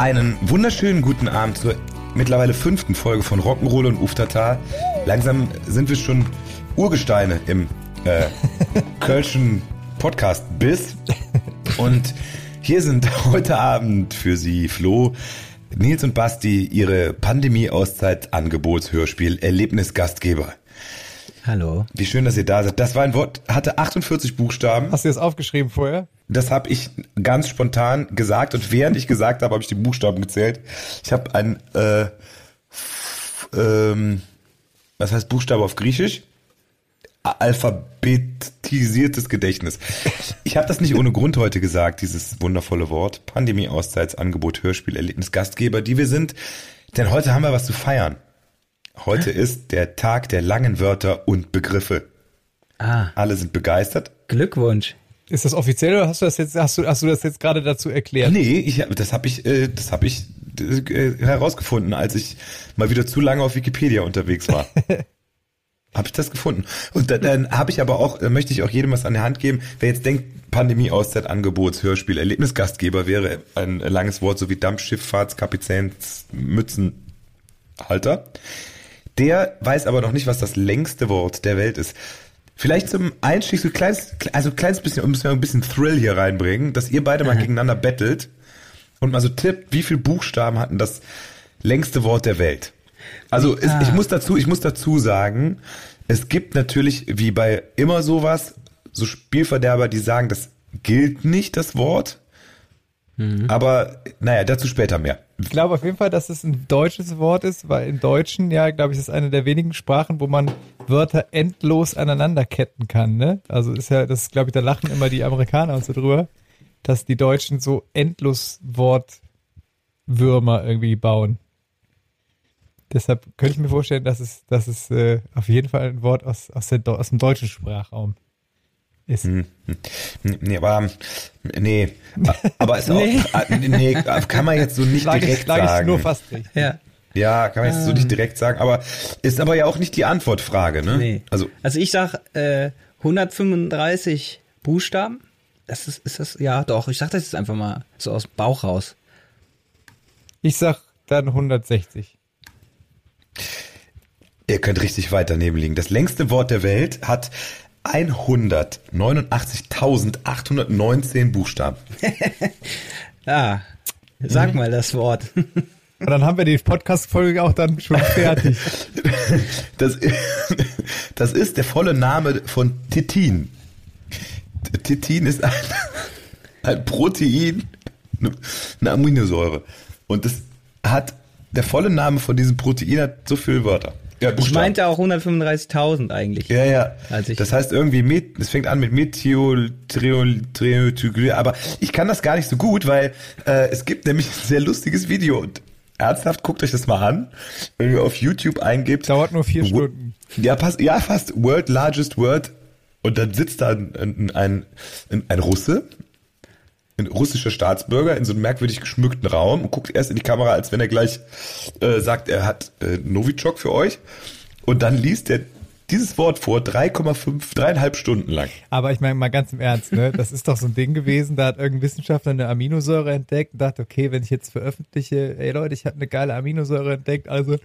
Einen wunderschönen guten Abend zur mittlerweile fünften Folge von Rock'n'Roll und Uftata. Langsam sind wir schon Urgesteine im äh, Kölschen Podcast-Biss. Und hier sind heute Abend für Sie Flo, Nils und Basti ihre Pandemie-Auszeit-Angebotshörspiel Erlebnis-Gastgeber. Hallo. Wie schön, dass ihr da seid. Das war ein Wort, hatte 48 Buchstaben. Hast du das aufgeschrieben vorher? Das habe ich ganz spontan gesagt und während ich gesagt habe, habe ich die Buchstaben gezählt. Ich habe ein, äh, ähm, was heißt Buchstabe auf Griechisch? Alphabetisiertes Gedächtnis. Ich habe das nicht ohne Grund heute gesagt, dieses wundervolle Wort. Pandemie, Auszeitsangebot, Hörspiel, Erlebnis, Gastgeber, die wir sind. Denn heute haben wir was zu feiern. Heute ist der Tag der langen Wörter und Begriffe. Ah, Alle sind begeistert. Glückwunsch. Ist das offiziell oder hast du das jetzt, hast du, hast du das jetzt gerade dazu erklärt? Nee, ich, hab- das habe ich, äh, das habe ich äh, herausgefunden, als ich mal wieder zu lange auf Wikipedia unterwegs war. habe ich das gefunden. Und dann, dann habe ich aber auch, äh, möchte ich auch jedem was an der Hand geben, wer jetzt denkt, Pandemie, Auszeit, Angebots, Hörspiel, Erlebnisgastgeber wäre ein langes Wort, so wie Dampfschifffahrtskapitäns, Mützenhalter. Der weiß aber noch nicht, was das längste Wort der Welt ist. Vielleicht zum Einstieg so ein kleines, also ein kleines bisschen, um ein bisschen Thrill hier reinbringen, dass ihr beide mal gegeneinander bettelt und mal so tippt, wie viele Buchstaben hatten das längste Wort der Welt. Also es, ich muss dazu, ich muss dazu sagen, es gibt natürlich wie bei immer sowas so Spielverderber, die sagen, das gilt nicht das Wort. Aber naja, dazu später mehr. Ich glaube auf jeden Fall, dass es ein deutsches Wort ist, weil im Deutschen, ja, glaube ich, ist eine der wenigen Sprachen, wo man Wörter endlos aneinanderketten kann, ne? Also ist ja, das glaube ich, da lachen immer die Amerikaner und so drüber, dass die Deutschen so endlos Wortwürmer irgendwie bauen. Deshalb könnte ich mir vorstellen, dass es, dass es äh, auf jeden Fall ein Wort aus, aus, der, aus dem deutschen Sprachraum ist. Nee, aber nee, aber ist auch nee, kann man jetzt so nicht Lag ich, direkt lag ich sagen. nur fast richtig. Ja. Ja, kann man jetzt so nicht direkt sagen, aber ist aber ja auch nicht die Antwortfrage, ne? Nee. Also Also ich sag äh, 135 Buchstaben. Das ist, ist das, ja doch, ich sag das jetzt einfach mal so aus dem Bauch raus. Ich sag dann 160. Ihr könnt richtig weit daneben liegen. Das längste Wort der Welt hat 189.819 Buchstaben. Ah, sag mal das Wort. Und dann haben wir die Podcast-Folge auch dann schon fertig. Das, das ist der volle Name von Titin. Titin ist ein, ein Protein, eine Aminosäure. Und das hat, der volle Name von diesem Protein hat so viele Wörter. Ja, Ich Buchstaben. meinte auch 135.000 eigentlich. Ja, ja. Das heißt irgendwie mit, es fängt an mit Triotyglyl, aber ich kann das gar nicht so gut, weil äh, es gibt nämlich ein sehr lustiges Video und ernsthaft guckt euch das mal an, wenn ihr auf YouTube eingebt. Dauert nur vier Stunden. Ja, passt, ja, fast World Largest Word und dann sitzt da ein, ein, ein, ein Russe, ein russischer Staatsbürger in so einem merkwürdig geschmückten Raum und guckt erst in die Kamera, als wenn er gleich äh, sagt, er hat äh, Novichok für euch. Und dann liest er dieses Wort vor, 3,5, dreieinhalb Stunden lang. Aber ich meine mal ganz im Ernst, ne? Das ist doch so ein Ding gewesen, da hat irgendein Wissenschaftler eine Aminosäure entdeckt und dachte, okay, wenn ich jetzt veröffentliche, ey Leute, ich habe eine geile Aminosäure entdeckt, also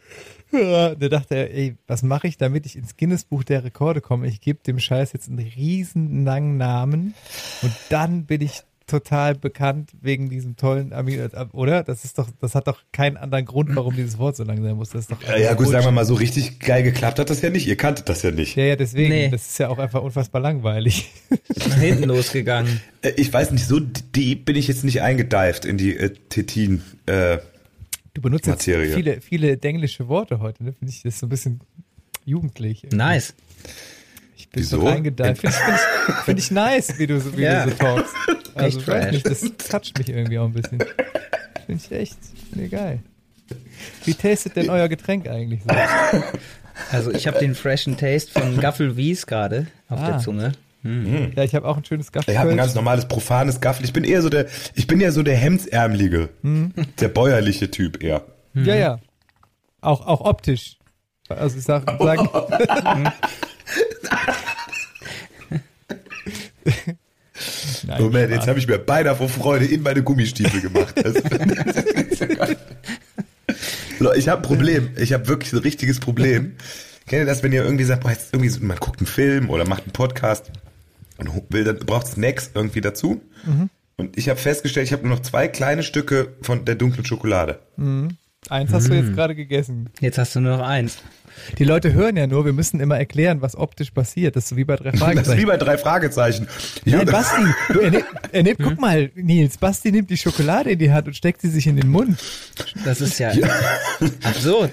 da dachte er, ey, was mache ich, damit ich ins Guinness-Buch der Rekorde komme? Ich gebe dem Scheiß jetzt einen riesen langen Namen und dann bin ich total bekannt wegen diesem tollen Amino, oder? Das ist doch, das hat doch keinen anderen Grund, warum dieses Wort so lang sein muss. Das ist doch Ja, ja gut, sagen wir mal so, richtig geil geklappt hat das ja nicht. Ihr kanntet das ja nicht. Ja, ja, deswegen. Nee. Das ist ja auch einfach unfassbar langweilig. Nach hinten losgegangen. Äh, Ich weiß nicht, so deep bin ich jetzt nicht eingedived in die äh, Tetin. Äh, Du benutzt jetzt Materie. viele, viele englische Worte heute, ne? Finde ich das so ein bisschen jugendlich. irgendwie. Nice. Ich bin Wieso? so reingedeift. Finde ich, find ich, find ich nice, wie du so, wie Ja. du so talkst. Also, Echt weiß fresh. nicht, das toucht mich irgendwie auch ein bisschen. Finde ich echt, nee, geil. Wie tastet denn euer Getränk eigentlich so? Also ich habe den freshen Taste von Gaffel Wies gerade auf Ah. der Zunge. Ja, ich habe auch ein schönes Gaffel. Ich habe ein ganz normales, profanes Gaffel. Ich bin eher so der, ich bin ja so der Hemdsärmelige. Der bäuerliche Typ eher. Ja, ja. Auch, auch optisch. Also ich sag, sagen, Nein, Moment, jetzt habe ich mir beinahe vor Freude in meine Gummistiefel gemacht. Das, ich habe ein Problem. Ich habe wirklich ein richtiges Problem. Kennt ihr das, wenn ihr irgendwie sagt, boah, jetzt irgendwie so, man guckt einen Film oder macht einen Podcast und will dann braucht Snacks irgendwie dazu. Und ich habe festgestellt, ich habe nur noch zwei kleine Stücke von der dunklen Schokolade. Eins hast du jetzt gerade gegessen. Jetzt hast du nur noch eins. Die Leute hören ja nur, wir müssen immer erklären, was optisch passiert. Das ist so wie bei drei Das ist wie Fragezeichen. bei drei Fragezeichen. Nein, Basti, du, er, nimmt, er nimmt, guck mal, Nils, Basti nimmt die Schokolade in die Hand und steckt sie sich in den Mund. Das ist ja absurd.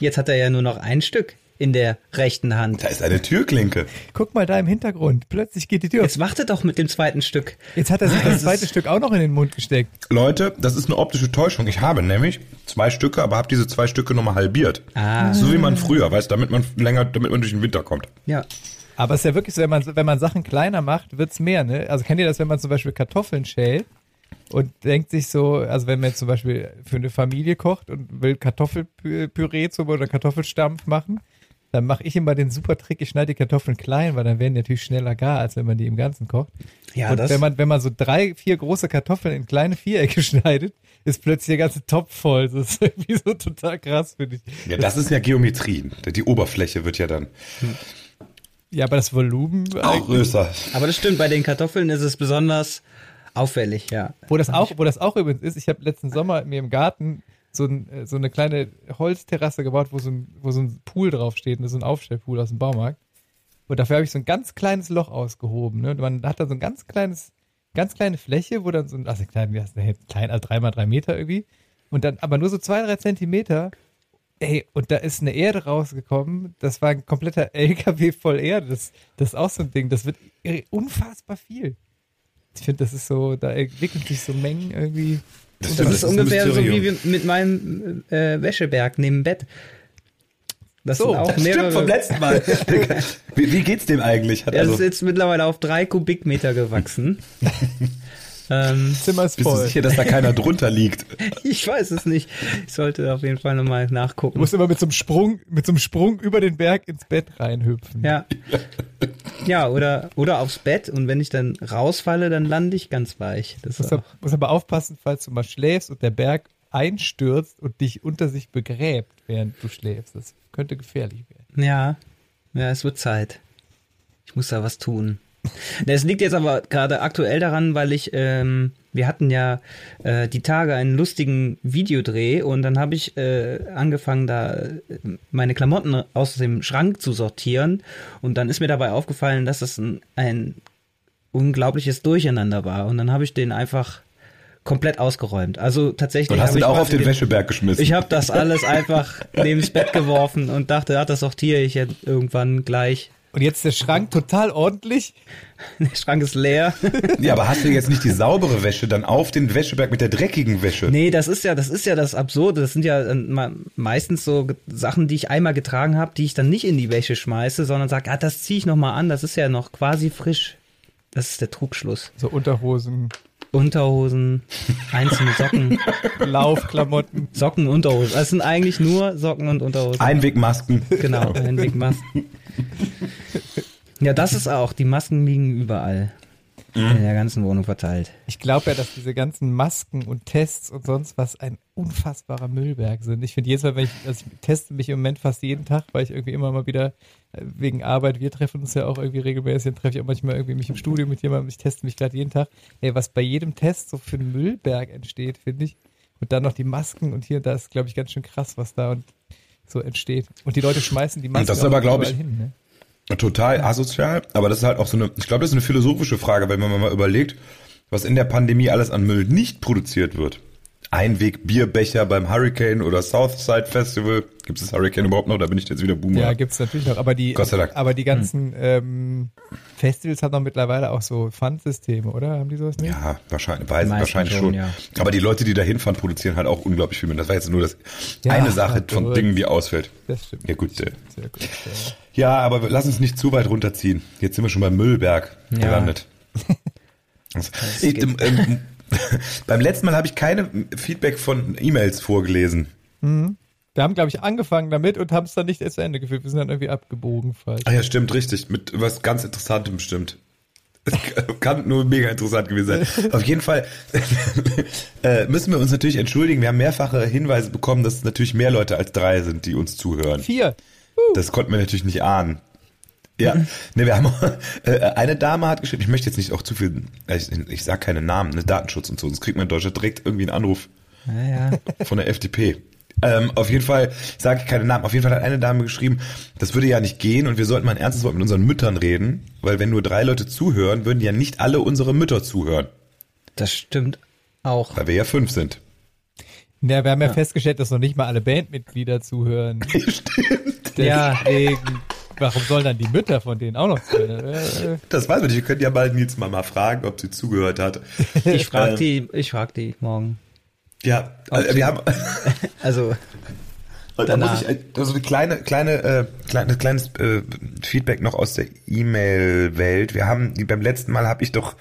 Jetzt hat er ja nur noch ein Stück in der rechten Hand. Da ist eine Türklinke. Guck mal da im Hintergrund. Plötzlich geht die Tür. Jetzt warte doch mit dem zweiten Stück. Jetzt hat er sich das zweite Stück auch noch in den Mund gesteckt. Leute, das ist eine optische Täuschung. Ich habe nämlich zwei Stücke, aber habe diese zwei Stücke nochmal halbiert. Ah. So wie man früher, weißt, damit man länger, damit man durch den Winter kommt. Ja. Aber es ist ja wirklich so, wenn man, wenn man Sachen kleiner macht, wird's mehr, ne? Also kennt ihr das, wenn man zum Beispiel Kartoffeln schält und denkt sich so, also wenn man jetzt zum Beispiel für eine Familie kocht und will Kartoffelpüree zum oder Kartoffelstampf machen, dann mache ich immer den super Trick, ich schneide die Kartoffeln klein, weil dann werden die natürlich schneller gar, als wenn man die im Ganzen kocht. Ja, und das- wenn man, wenn man so drei, vier große Kartoffeln in kleine Vierecke schneidet, ist plötzlich der ganze Topf voll. Das ist irgendwie so total krass, finde ich. Ja, das ist ja Geometrie. Die Oberfläche wird ja dann Ja, aber das Volumen, auch größer. Aber das stimmt, bei den Kartoffeln ist es besonders auffällig, ja. Wo das auch, wo das auch übrigens ist, ich habe letzten Sommer mir im Garten so, ein, äh, so eine kleine Holzterrasse gebaut, wo so ein, wo so ein Pool draufsteht, ne, so ein Aufstellpool aus dem Baumarkt. Und dafür habe ich so ein ganz kleines Loch ausgehoben. Ne? Und man hat da so ein ganz kleines, ganz kleine Fläche, wo dann so ein, also klein, wie heißt das, klein, also drei drei Meter irgendwie. Und dann aber nur so zwei, drei Zentimeter. Ey, und da ist eine Erde rausgekommen. Das war ein kompletter LKW voll Erde. Das, das ist auch so ein Ding. Das wird unfassbar viel. Ich finde, das ist so, da entwickeln sich so Mengen irgendwie. Das, ist ein ungefähr so wie mit meinem äh, Wäscheberg neben dem Bett. Das So, auch Das mehrere. stimmt vom letzten Mal. wie, wie geht's dem eigentlich? Hat er ist also, jetzt mittlerweile auf drei Kubikmeter gewachsen. ähm, Zimmer ist bist du sicher, dass da keiner drunter liegt? ich weiß es nicht. Ich sollte auf jeden Fall nochmal Du nachgucken. musst immer mit so einem Sprung, mit so einem Sprung über den Berg ins Bett reinhüpfen. Ja. Ja, oder, oder aufs Bett und wenn ich dann rausfalle, dann lande ich ganz weich. Das aber- musst aber aufpassen, falls du mal schläfst und der Berg einstürzt und dich unter sich begräbt, während du schläfst. Das könnte gefährlich werden. ja, ja, es wird Zeit. Ich muss da was tun. Das liegt jetzt aber gerade aktuell daran, weil ich, ähm, wir hatten ja äh, die Tage einen lustigen Videodreh und dann habe ich äh, angefangen, da äh, meine Klamotten aus dem Schrank zu sortieren und dann ist mir dabei aufgefallen, dass das ein, ein unglaubliches Durcheinander war und dann habe ich den einfach komplett ausgeräumt. Also tatsächlich. Und hast habe du auch auf den den- Wäscheberg geschmissen? Ich habe das alles einfach neben das Bett geworfen und dachte, ja, das sortiere ich jetzt irgendwann gleich. Und jetzt der Schrank total ordentlich. Der Schrank ist leer. ja, aber hast du jetzt nicht die saubere Wäsche dann auf den Wäscheberg mit der dreckigen Wäsche? Nee, das ist ja, das ist ja das Absurde. Das sind ja äh, ma- meistens so Sachen, die ich einmal getragen habe, die ich dann nicht in die Wäsche schmeiße, sondern sage, ah, das ziehe ich noch mal an. Das ist ja noch quasi frisch. Das ist der Trugschluss. So Unterhosen, Unterhosen, einzelne Socken, Laufklamotten. Socken, Unterhosen. Das sind eigentlich nur Socken und Unterhosen. Einwegmasken. Genau, Einwegmasken. Ja, das ist auch. Die Masken liegen überall. In der ganzen Wohnung verteilt. Ich glaube ja, dass diese ganzen Masken und Tests und sonst was ein unfassbarer Müllberg sind. Ich finde jedes Mal, wenn ich, also ich teste mich im Moment fast jeden Tag, weil ich irgendwie immer mal wieder äh, wegen Arbeit, wir treffen uns ja auch irgendwie regelmäßig, dann treffe ich auch manchmal irgendwie mich im Studio mit jemandem, ich teste mich gerade jeden Tag. Ey, was bei jedem Test so für ein Müllberg entsteht, finde ich. Und dann noch die Masken und hier, da ist, glaube ich, ganz schön krass, was da und so entsteht. Und die Leute schmeißen die Masken das ist aber, Oh, auch glaub ich, überall hin, ne? Total asozial, aber das ist halt auch so eine, ich glaube, das ist eine philosophische Frage, wenn man mal überlegt, was in der Pandemie alles an Müll nicht produziert wird. Einweg-Bierbecher beim Hurricane oder Southside Festival. Gibt es das Hurricane überhaupt noch? Da bin ich jetzt wieder Boomer. Ja, gibt's natürlich noch. Aber die, Gott sei Dank. aber die ganzen ähm, Festivals haben doch mittlerweile auch so Pfandsysteme, oder? Haben die sowas nicht? Ja, wahrscheinlich, weiß, wahrscheinlich schon, schon. ja. Aber die Leute, die da hinfahren, produzieren halt auch unglaublich viel mit. Das war jetzt nur das Ja, eine Sache von verrückt. Dingen, die ausfällt. Das stimmt. Ja gut, äh, Sehr gut. Ja. Ja, aber wir- lass uns nicht zu weit runterziehen. Jetzt sind wir schon beim Müllberg Ja. gelandet. ich, geht. ähm, beim letzten Mal habe ich keine Feedback von E-Mails vorgelesen. Wir haben, glaube ich, angefangen damit und haben es dann nicht erst zu Ende geführt. Wir sind dann irgendwie abgebogen falsch. Ah ja, stimmt, richtig. Mit was ganz Interessantem bestimmt. Es kann nur mega interessant gewesen sein. Auf jeden Fall äh, müssen wir uns natürlich entschuldigen. Wir haben mehrfache Hinweise bekommen, dass es natürlich mehr Leute als drei sind, die uns zuhören. Vier. Das konnten wir natürlich nicht ahnen. Ja, ne, wir haben äh, eine Dame hat geschrieben, ich möchte jetzt nicht auch zu viel, ich, ich sag keine Namen, ne, Datenschutz und so, sonst kriegt man in Deutschland direkt irgendwie einen Anruf Ja, ja. von der FDP. Ähm, auf jeden Fall sage ich keine Namen. Auf jeden Fall hat eine Dame geschrieben, das würde ja nicht gehen und wir sollten mal ein ernstes Wort mit unseren Müttern reden, weil wenn nur drei Leute zuhören, würden ja nicht alle unsere Mütter zuhören, Das stimmt auch. weil wir ja fünf sind. Ja, wir haben ja, festgestellt, dass noch nicht mal alle Bandmitglieder zuhören. Stimmt. Ja. Deswegen, warum sollen dann die Mütter von denen auch noch zuhören? Äh, äh, Das weiß man nicht. Wir können ja mal Nils Mama fragen, ob sie zugehört hat. Ich frage Ähm, die, ich frag die morgen. Ja, äh, wir haben, Also, da muss ich also eine kleine kleine äh, kleine kleines äh, Feedback noch aus der E-Mail-Welt. Wir haben beim letzten Mal habe ich doch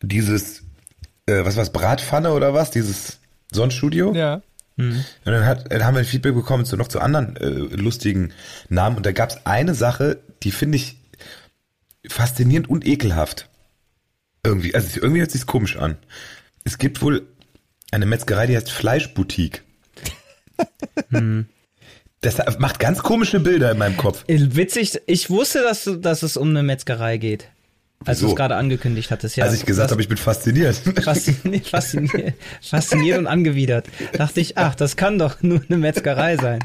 dieses äh, was war's Bratpfanne oder was dieses Sonnenstudio. ja. Und dann, hat, dann haben wir ein Feedback bekommen zu noch zu anderen äh, lustigen Namen und da gab es eine Sache, die finde ich faszinierend und ekelhaft. Irgendwie, also irgendwie hört sich komisch an. Es gibt wohl eine Metzgerei, die heißt Fleischboutique. Das macht ganz komische Bilder in meinem Kopf. witzig, ich wusste, dass, dass es um eine Metzgerei geht. Als du es gerade angekündigt hattest, ja. Als ich gesagt habe, ich bin fasziniert. Fasziniert, fasziniert, fasziniert und angewidert. Dachte ich, ach, das kann doch nur eine Metzgerei sein.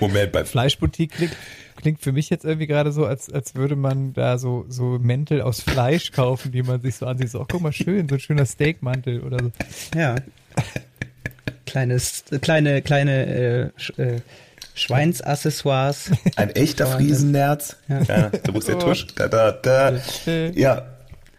Moment, bei Fleischboutique klingt, klingt für mich jetzt irgendwie gerade so, als, als würde man da so, so Mäntel aus Fleisch kaufen, die man sich so ansieht. So, oh, guck mal, schön, so ein schöner Steakmantel oder so. Ja. Kleines, kleine, kleine äh, äh, Schweinsaccessoires. ein echter Friesennerz. Ja. da muss der Tusch. Da, da, da. Ja,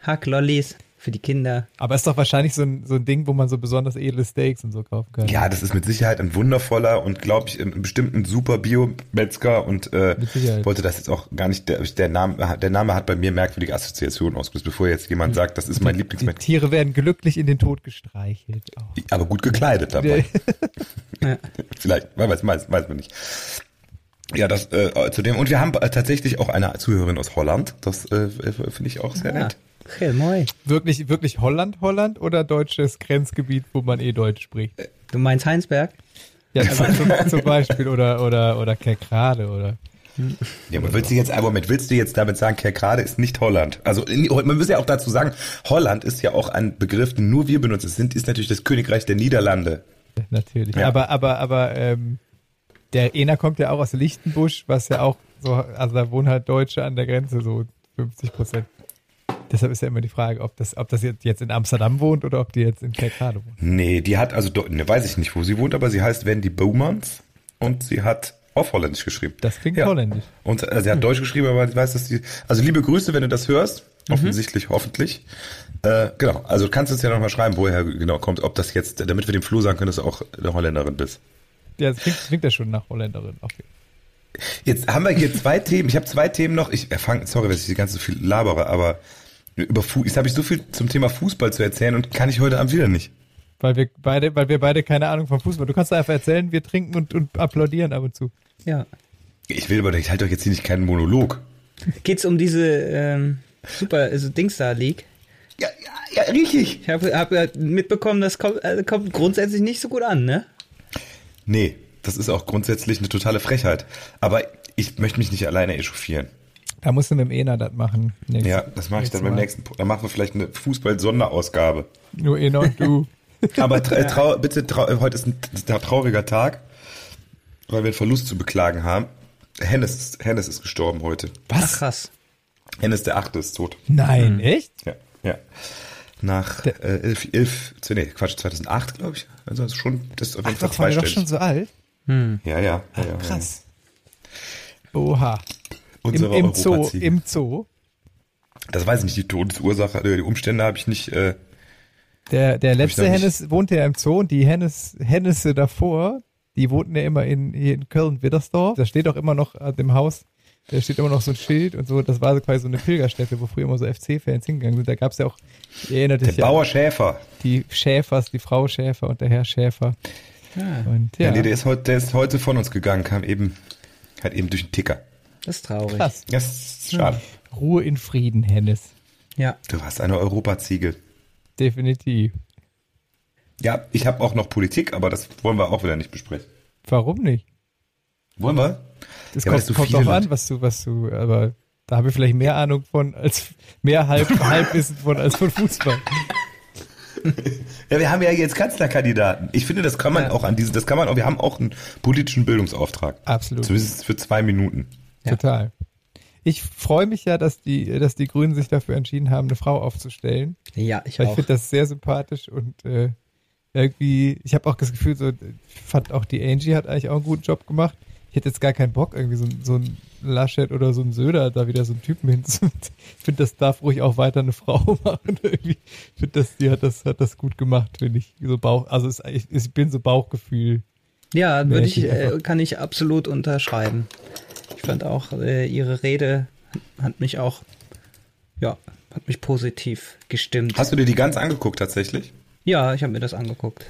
Hacklollis für die Kinder. Aber ist doch wahrscheinlich so ein, so ein Ding, wo man so besonders edle Steaks und so kaufen kann. Ja, das ist mit Sicherheit ein wundervoller und glaube ich ein bestimmt ein super Bio-Metzger und äh, wollte das jetzt auch gar nicht, der, der Name, der Name hat bei mir merkwürdige Assoziationen ausgelöst, bevor jetzt jemand sagt, das ist mein Lieblingsmetzger. Tiere werden glücklich in den Tod gestreichelt. Oh. Aber gut gekleidet dabei. Ja. Vielleicht, man weiß, weiß, weiß man nicht. Ja, das äh, zudem und wir haben äh, tatsächlich auch eine Zuhörerin aus Holland. Das äh, finde ich auch sehr Ja. nett. Heel mooi. Wirklich, wirklich Holland, Holland oder deutsches Grenzgebiet, wo man eh Deutsch spricht? Du meinst Heinsberg? Ja, zum, zum, zum Beispiel oder, oder, oder Kerkrade oder. Ja, aber willst du jetzt, aber Moment, willst du jetzt damit sagen, Kerkrade ist nicht Holland? Also in, man muss ja auch dazu sagen, Holland ist ja auch ein Begriff, den nur wir benutzen. Es sind, ist natürlich das Königreich der Niederlande. Natürlich. Ja. Aber, aber, aber, ähm, der Ena kommt ja auch aus Lichtenbusch, was ja auch so, also da wohnen halt Deutsche an der Grenze, so 50 Prozent. Deshalb ist ja immer die Frage, ob das, ob das jetzt in Amsterdam wohnt oder ob die jetzt in Kerkrade wohnt. Nee, die hat also, ne, weiß ich nicht, wo sie wohnt, aber sie heißt Wendy Boumans und sie hat auf Holländisch geschrieben. Das klingt Ja. holländisch. Und äh, sie hat Deutsch geschrieben, aber ich weiß, dass sie, also liebe Grüße, wenn du das hörst, offensichtlich, hoffentlich. Äh, genau, also du kannst uns ja nochmal schreiben, woher genau kommt, ob das jetzt, damit wir dem Flo sagen können, dass du auch eine Holländerin bist. Ja, das klingt, klingt ja schon nach Holländerin. Okay. Jetzt haben wir hier zwei Themen. Ich habe zwei Themen noch. Ich erfange, sorry, dass ich die ganze so viel labere, aber über Fu jetzt habe ich so viel zum Thema Fußball zu erzählen und kann ich heute Abend wieder nicht. Weil wir beide, weil wir beide keine Ahnung vom Fußball. Du kannst einfach erzählen, wir trinken und, und applaudieren ab und zu. Ja. Ich will aber, ich halte doch jetzt hier nicht keinen Monolog. Geht's um diese ähm, Super, also Dingstar League? Ja, ja, ja, richtig. Ich habe hab ja mitbekommen, das kommt, äh, kommt grundsätzlich nicht so gut an, ne? Nee, das ist auch grundsätzlich eine totale Frechheit. Aber ich möchte mich nicht alleine echauffieren. Da musst du mit dem Ena das machen. Nächstes- Ja, das mache ich dann beim nächsten. Dann machen wir vielleicht eine Fußball-Sonderausgabe. Nur Ena und du. Aber tra trau bitte, trau heute ist ein trauriger Tag, weil wir einen Verlust zu beklagen haben. Hennes, ist- Hennes ist gestorben heute. Ach, krass. Hennes der Achte ist tot. Nein, echt? Ja, ja. nach äh, elf, elf, nee, Quatsch, 2008, glaube ich. Also schon, das ist auf jeden Ach, Fall das war ja doch schon so alt. Ja, ja, ja, ja, ja. Krass. Oha. Im, Unsere im Zoo, Europaziege. im Zoo. Das weiß ich nicht, die Todesursache, äh, die Umstände habe ich nicht. Äh, Der, der letzte Hennes wohnte ja im Zoo und die Hennes, Hennesse davor, die wohnten ja immer in, hier in Köln-Widdersdorf. Da steht auch immer noch an dem Haus, da steht immer noch so ein Schild und so. Das war so quasi so eine Pilgerstätte, wo früher immer so FC-Fans hingegangen sind. Da gab es ja auch, ihr erinnert der dich ja, Bauer Schäfer. die Schäfers, die Frau Schäfer und der Herr Schäfer. Und Ja, ja, nee, der ist heute, der ist heute von uns gegangen, kam eben, halt eben durch den Ticker. Das ist traurig. krass. Das ist schade. Ruhe in Frieden, Hennes. Ja. Du hast eine Europaziege. Definitiv. Ja, ich habe auch noch Politik, aber das wollen wir auch wieder nicht besprechen. Warum nicht? Wollen wir? Das Ja, kommt, so kommt viele drauf an, Leute- was du, was du, aber da habe ich vielleicht mehr Ahnung von, als mehr halb, Halbwissen von als von Fußball. Ja, wir haben ja jetzt Kanzlerkandidaten. Ich finde, das kann man Ja. auch an diesen, das kann man auch, wir haben auch einen politischen Bildungsauftrag. Absolut. Zumindest für zwei Minuten. Ja. Total. Ich freue mich ja, dass die, dass die Grünen sich dafür entschieden haben, eine Frau aufzustellen. Ja, ich Weil ich auch. finde das sehr sympathisch und äh, irgendwie, ich habe auch das Gefühl, so, ich fand auch die Angie hat eigentlich auch einen guten Job gemacht. Ich hätte jetzt gar keinen Bock, irgendwie so, ein- so ein Laschet oder so ein Söder da wieder so einen Typen hinzu. Ich finde, das darf ruhig auch weiter eine Frau machen. Irgendwie. Ich finde, das, die hat das, hat das gut gemacht, finde ich. So Bauch, also es, ich, ich bin so Bauchgefühl. Ja, würde ich, äh, kann ich absolut unterschreiben. Ich fand auch, äh, ihre Rede hat mich auch, ja, hat mich positiv gestimmt. Hast du dir die ganz angeguckt tatsächlich? ja, ich habe mir das angeguckt.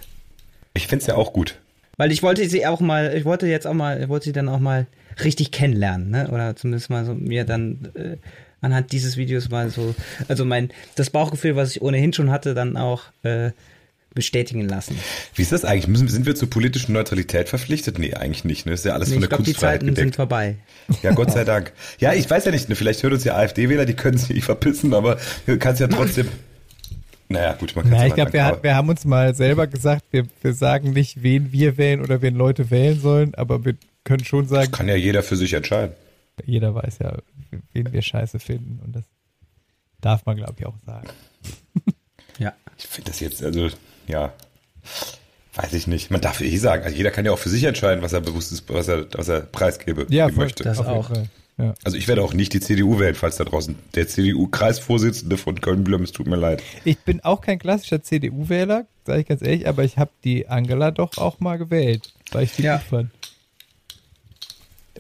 Ich find's ja auch gut. Weil ich wollte sie auch mal, ich wollte jetzt auch mal, ich wollte sie dann auch mal richtig kennenlernen, ne? Oder zumindest mal so mir dann äh, anhand dieses Videos mal so, also mein, das Bauchgefühl, was ich ohnehin schon hatte, dann auch äh, bestätigen lassen. Wie ist das eigentlich? Müssen, sind wir zur politischen Neutralität verpflichtet? Nee, eigentlich nicht. Ne? Ist ja alles Nee, von ich der glaube, die Kunstfreiheit Zeiten sind gedeckt. vorbei. Ja, Gott sei Dank. Ja, ich weiß ja nicht, ne, vielleicht hört uns ja AfD-Wähler, die können sich nicht verpissen, aber du kannst ja trotzdem. Naja, gut, man kann Na, ich glaube, wir, hat- wir haben uns mal selber gesagt, wir, wir sagen nicht, wen wir wählen oder wen Leute wählen sollen, aber wir können schon sagen, Kann ja jeder für sich entscheiden. jeder weiß ja, wen wir scheiße finden und das darf man, glaube ich, auch sagen. Ja. Ich finde das jetzt, also, ja, weiß ich nicht. Man darf eh sagen, also jeder kann ja auch für sich entscheiden, was er bewusst ist, was er, was er preisgebe geben möchte. Das auch. Fall. Ja. Also ich werde auch nicht die CDU wählen, falls da draußen der CDU-Kreisvorsitzende von Köln-Blüm ist, tut mir leid. Ich bin auch kein klassischer CDU-Wähler, sage ich ganz ehrlich, aber ich habe die Angela doch auch mal gewählt, weil ich die Ja. gut fand.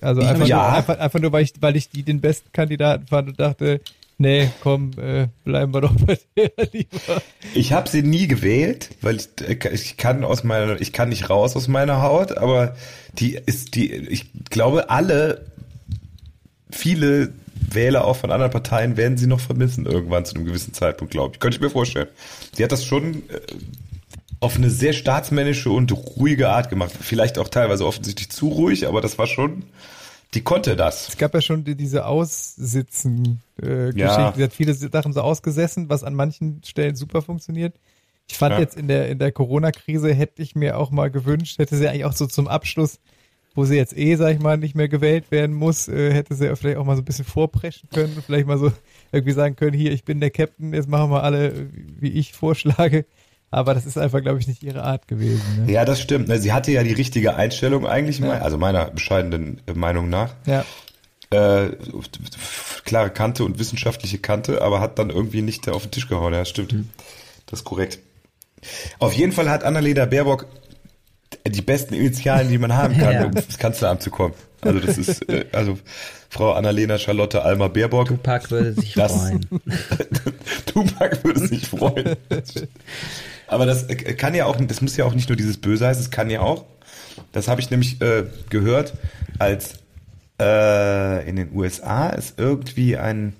Also einfach, ja. nur, einfach, einfach nur, weil ich, weil ich die den besten Kandidaten fand und dachte, nee, komm, äh, bleiben wir doch bei der lieber. Ich habe sie nie gewählt, weil ich, ich kann aus meiner, ich kann nicht raus aus meiner Haut, aber die ist die, ich glaube alle, viele Wähler auch von anderen Parteien werden sie noch vermissen irgendwann zu einem gewissen Zeitpunkt, glaube ich. Könnte ich mir vorstellen. Die hat das schon äh, auf eine sehr staatsmännische und ruhige Art gemacht. Vielleicht auch teilweise offensichtlich zu ruhig, aber das war schon, die konnte das. Es gab ja schon die, diese Aussitzen-Geschichte. Ja. Sie hat viele Sachen so ausgesessen, was an manchen Stellen super funktioniert. Ich fand Ja. jetzt in der, in der Corona-Krise hätte ich mir auch mal gewünscht, hätte sie eigentlich auch so zum Abschluss, wo sie jetzt eh, sag ich mal, nicht mehr gewählt werden muss, äh, hätte sie vielleicht auch mal so ein bisschen vorpreschen können vielleicht mal so irgendwie sagen können, hier, ich bin der Captain, jetzt machen wir alle, äh, wie ich vorschlage. Aber das ist einfach, glaube ich, nicht ihre Art gewesen. Ne? Ja, das stimmt. Sie hatte ja die richtige Einstellung eigentlich, mal, also meiner bescheidenen Meinung nach. Ja. äh, klare Kante und wissenschaftliche Kante, aber hat dann irgendwie nicht auf den Tisch gehauen. Ja, stimmt. Das ist korrekt. Auf jeden Fall hat Annalena Baerbock die besten Initialen, die man haben kann, Ja. um ins Kanzleramt zu kommen. Also das ist, äh, also Frau Annalena Charlotte Alma Baerbock. Tupac würde sich Das- freuen. Tupac würde sich freuen. Aber das äh, kann ja auch, das muss ja auch nicht nur dieses Böse heißen, es kann ja auch, das habe ich nämlich äh, gehört, als äh, in den USA ist irgendwie ein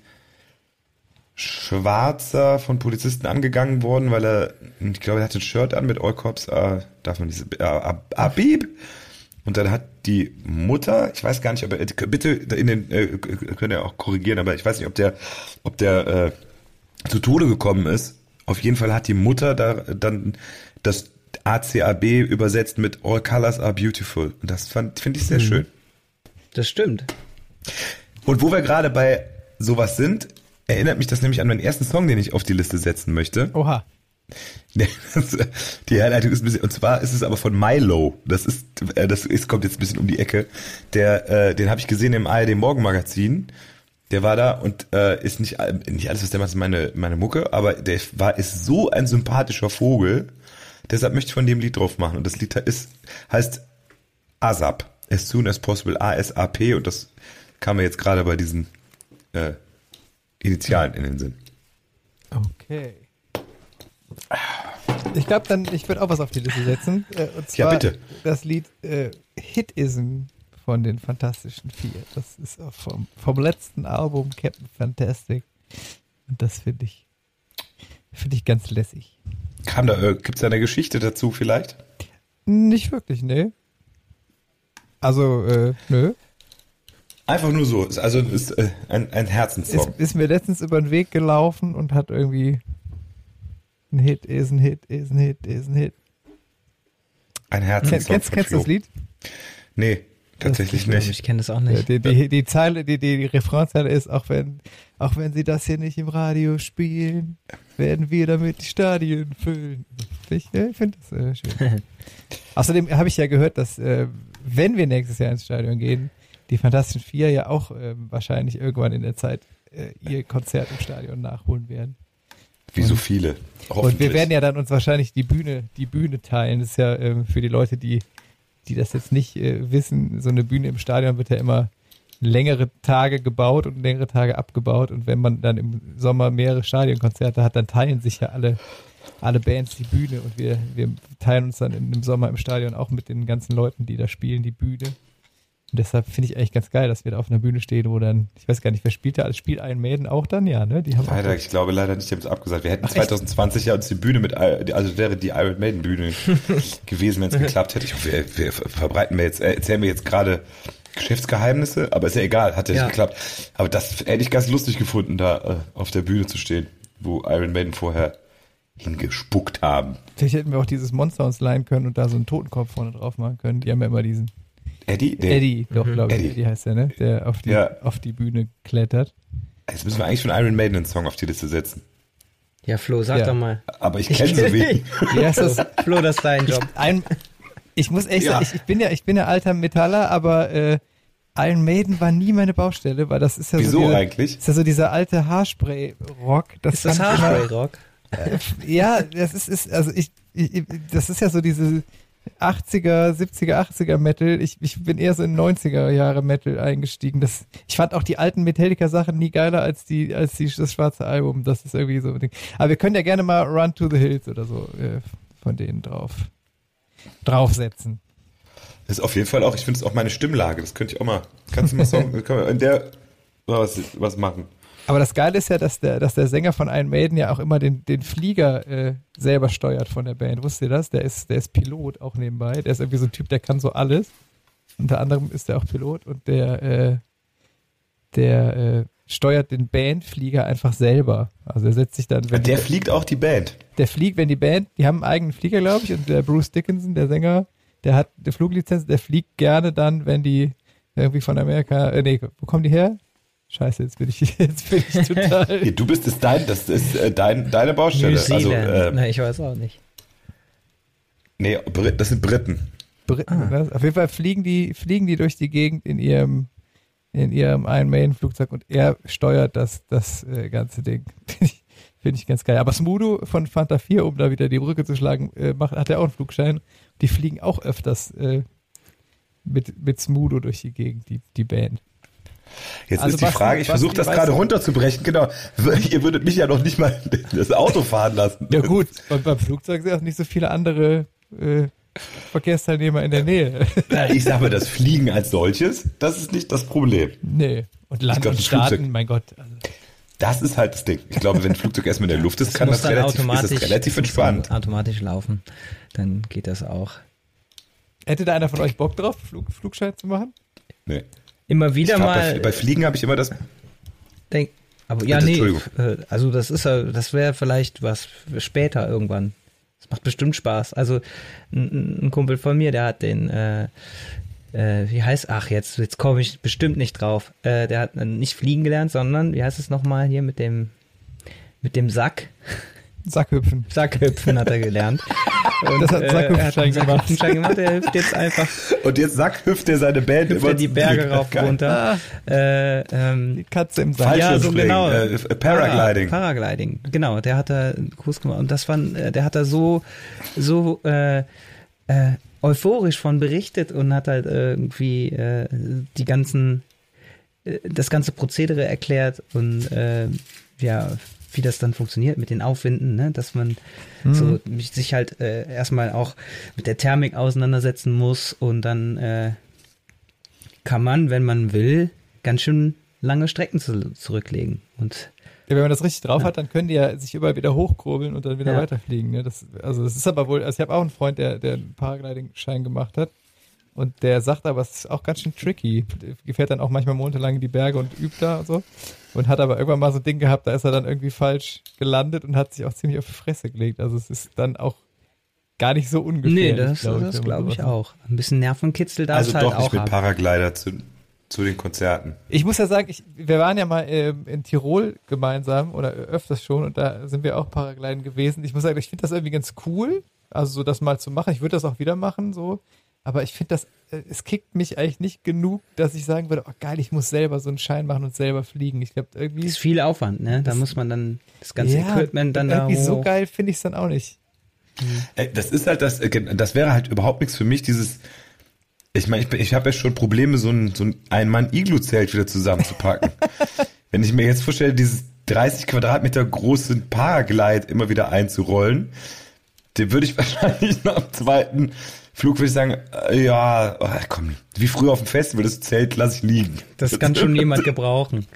Schwarzer von Polizisten angegangen worden, weil er, ich glaube, er hatte ein Shirt an mit All Cops, äh, darf man diese, äh, Ab- Abib. Und dann hat die Mutter, ich weiß gar nicht, ob er, bitte in den, äh, könnt ihr auch korrigieren, aber ich weiß nicht, ob der, ob der äh, zu Tode gekommen ist. Auf jeden Fall hat die Mutter da dann das ACAB übersetzt mit All Colors are beautiful. Und das fand- finde ich sehr schön. Das stimmt. Und wo wir gerade bei sowas sind, erinnert mich das nämlich an meinen ersten Song, den ich auf die Liste setzen möchte. Oha. Die Herleitung ist ein bisschen, und zwar ist es aber von Milo. Das ist, äh, das ist, kommt jetzt ein bisschen um die Ecke. Der, äh, den habe ich gesehen im ARD Morgenmagazin. Der war da und äh, ist nicht, nicht alles, was der macht, ist meine, meine Mucke, aber der war, ist so ein sympathischer Vogel. Deshalb möchte ich von dem Lied drauf machen. Und das Lied ist, heißt ASAP. As soon as possible, A-S-A-P. Und das kam mir jetzt gerade bei diesen äh, Initialen in den Sinn. Okay. Ich glaube dann, ich würde auch was auf die Liste setzen. Äh, und zwar Ja, bitte. das Lied äh, Hitism von den Fantastischen Vier. Das ist vom, vom letzten Album Captain Fantastic. Und das finde ich, finde ich ganz lässig. Kam da, äh, gibt's da eine Geschichte dazu vielleicht? Nicht wirklich, ne? Also, äh, nö. Einfach nur so. Ist Also ist äh, ein, ein Ist, Herzenssong. ist mir letztens über den Weg gelaufen und hat irgendwie ein Hit, ist ein Hit, ist ein Hit, ist ein Hit. Ein Herzenssong. kennst, kennst du das. Lied? Nee, tatsächlich Ich, nicht. ich kenne das auch Ja, nicht. die, die, die Zeile, die, die, die Refrainzeile ist, auch wenn, auch wenn sie das hier nicht im Radio spielen, werden wir damit die Stadien füllen. Ich äh, finde das äh, schön. Außerdem habe ich ja gehört, dass äh, wenn wir nächstes Jahr ins Stadion gehen, die Fantastischen Vier ja auch ähm, wahrscheinlich irgendwann in der Zeit äh, ihr Konzert im Stadion nachholen werden. Wie so viele. Und wir werden ja dann uns wahrscheinlich die Bühne, die Bühne teilen. Das ist ja ähm, für die Leute, die, die das jetzt nicht äh, wissen, so eine Bühne im Stadion wird ja immer längere Tage gebaut und längere Tage abgebaut. Und wenn man dann im Sommer mehrere Stadionkonzerte hat, dann teilen sich ja alle, alle Bands die Bühne und wir, wir teilen uns dann im Sommer im Stadion auch mit den ganzen Leuten, die da spielen, die Bühne. Und deshalb finde ich eigentlich ganz geil, dass wir da auf einer Bühne stehen, wo dann, ich weiß gar nicht, wer spielt da? alles? Spielt Iron Maiden auch dann? Ja, ne? Die haben Leider, ich glaube leider nicht, die haben es abgesagt. Wir hätten Ach, echt? 2020 ja uns die Bühne mit, also wäre die Iron Maiden Bühne gewesen, wenn es geklappt hätte. Ich hoffe, wir, wir verbreiten wir jetzt, äh, erzählen wir jetzt gerade Geschäftsgeheimnisse, aber ist ja egal, hat ja nicht Ja. geklappt. Aber das hätte ich ganz lustig gefunden, da äh, auf der Bühne zu stehen, wo Iron Maiden vorher hingespuckt haben. Vielleicht hätten wir auch dieses Monster uns leihen können und da so einen Totenkopf vorne drauf machen können. Die haben ja immer diesen Eddie? Nee. Eddie, doch, glaube ich, Eddie. Eddie heißt der, ne? Der auf die, Ja. auf die Bühne klettert. Jetzt müssen wir eigentlich von Iron Maiden einen Song auf die Liste setzen. Ja, Flo, sag Ja. doch mal. Aber ich kenne so wenig. Wie heißt das? Flo, das ist dein Job. Ein, ich muss echt Ja. sagen, ich, ich bin ja, ich bin ja alter Metaller, aber äh, Iron Maiden war nie meine Baustelle, weil das ist ja Wieso so dieser, eigentlich? ist ja so dieser alte Haarspray-Rock. Das Ist das ich Haarspray-Rock? Ja, das ist, ist also ich, ich, das ist ja so diese 80er, 70er, 80er Metal. Ich, ich bin eher so in 90er Jahre Metal eingestiegen. Das, ich fand auch die alten Metallica Sachen nie geiler als die, als die, das schwarze Album. Das ist irgendwie so ein Ding. Aber wir können ja gerne mal Run to the Hills oder so äh, von denen drauf, draufsetzen. Das ist auf jeden Fall auch, ich finde es auch meine Stimmlage. Das könnte ich auch mal. Kannst du mal Song, können wir in der was, was machen? Aber das Geile ist ja, dass der, dass der Sänger von Iron Maiden ja auch immer den, den Flieger äh, selber steuert von der Band. Wusstet ihr das? Der ist, der ist Pilot auch nebenbei. Der ist irgendwie so ein Typ, der kann so alles. Unter anderem ist er auch Pilot und der, äh, der äh, steuert den Bandflieger einfach selber. Also er setzt sich dann, wenn Der die, fliegt auch die Band. der fliegt, wenn die Band, die haben einen eigenen Flieger, glaube ich, und der Bruce Dickinson, der Sänger, der hat eine Fluglizenz, der fliegt gerne dann, wenn die irgendwie von Amerika, äh, nee, wo kommen die her? Scheiße, jetzt bin ich, jetzt bin ich total. Du bist es dein, das ist äh, dein, deine Baustelle. New Also, äh, Na, ich weiß auch nicht. nee, Brit, das sind Briten. Briten. Ah. Ne? Auf jeden Fall fliegen die, fliegen die durch die Gegend in ihrem, in ihrem Iron Maiden Flugzeug und er steuert das, das äh, ganze Ding. Finde ich, Finde ich ganz geil. Aber Smudo von Fanta 4, um da wieder die Brücke zu schlagen, äh, macht, hat er auch einen Flugschein. Die fliegen auch öfters äh, mit, mit Smudo durch die Gegend, die, die Band. Jetzt Also ist die Basti- Frage, ich versuche das gerade runterzubrechen, genau. Ihr würdet mich ja noch nicht mal das Auto fahren lassen. Ja gut, und beim Flugzeug sind auch nicht so viele andere äh, Verkehrsteilnehmer in der Nähe. Ich sage mal, das Fliegen als solches, das ist nicht das Problem. nee. Und Land glaub, und Staaten, mein Gott. Also, Das ist halt das Ding. Ich glaube, wenn ein Flugzeug erstmal in der Luft ist, kann muss das relativ, ist automatisch, das relativ das entspannt. automatisch laufen. Dann geht das auch. hätte da einer von euch Bock drauf, Flug, Flugschein zu machen? Nee. Immer wieder glaub, mal. bei, bei Fliegen habe ich immer das. denk, aber ja, nee. Äh, Also das ist ja, das wäre vielleicht was später irgendwann. Das macht bestimmt Spaß. Also ein, ein Kumpel von mir, der hat den, äh, äh, wie heißt, ach, jetzt, jetzt komme ich bestimmt nicht drauf. Äh, der hat äh, nicht fliegen gelernt, sondern, wie heißt es nochmal hier mit dem, mit dem Sack? Sackhüpfen. Sackhüpfen hat er gelernt. Und, Das hat äh, Sackhüpfenschein er hat einen gemacht. Sackhüpfenschein gemacht. Er hüpft jetzt einfach Und jetzt Sack hüpft er seine Band hüpft über er die Berge rauf und runter. Äh, ähm, Die Katze im Sack. Ja, so genau. äh, Paragliding. Para- Paragliding, genau. Der hat da einen Kurs gemacht und das war, äh, der hat da so, so äh, äh, euphorisch von berichtet und hat halt irgendwie äh, die ganzen, äh, das ganze Prozedere erklärt und äh, ja, wie das dann funktioniert mit den Aufwinden, ne? dass man so mich- sich halt äh, erstmal auch mit der Thermik auseinandersetzen muss und dann äh, kann man, wenn man will, ganz schön lange Strecken zu, zurücklegen. Und Ja, wenn man das richtig drauf hat, dann können die ja sich überall wieder hochkurbeln und dann wieder Ja. weiterfliegen. Ne? Das, also das ist aber wohl, also ich habe auch einen Freund, der, der einen Paragliding-Schein gemacht hat und der sagt aber, es ist auch ganz schön tricky. Der fährt dann auch manchmal monatelang in die Berge und übt da und so und hat aber irgendwann mal so ein Ding gehabt, da ist er dann irgendwie falsch gelandet und hat sich auch ziemlich auf die Fresse gelegt. Also es ist dann auch gar nicht so ungefährlich. nee, das, glaub glaube ich sowas- auch. Ein bisschen Nervenkitzel darf Also es halt doch nicht auch mit haben. Paraglider zu, zu den Konzerten. Ich muss ja sagen, ich, wir waren ja mal ähm, in Tirol gemeinsam oder öfters schon und da sind wir auch Paragliden gewesen. Ich muss sagen, ich finde das irgendwie ganz cool, also so das mal zu machen. Ich würde das auch wieder machen, so. Aber ich finde das, äh, es kickt mich eigentlich nicht genug, dass ich sagen würde, oh geil, ich muss selber so einen Schein machen und selber fliegen. Ich glaube, irgendwie ist viel Aufwand, ne? Da muss man dann das ganze ja, Equipment dann da irgendwie so hoch. geil finde ich es dann auch nicht. Äh, Das ist halt das, äh, das wäre halt überhaupt nichts für mich, dieses, ich meine, ich, ich habe ja schon Probleme, so ein, so ein Ein-Mann-Iglu-Zelt wieder zusammenzupacken. Wenn ich mir jetzt vorstelle, dieses 30 Quadratmeter große Paraglide immer wieder einzurollen, den würde ich wahrscheinlich nach dem zweiten Flug würde ich sagen, äh, ja, oh, komm, wie früher auf dem Festival, das Zelt lasse ich liegen. Das kann schon jemand gebrauchen.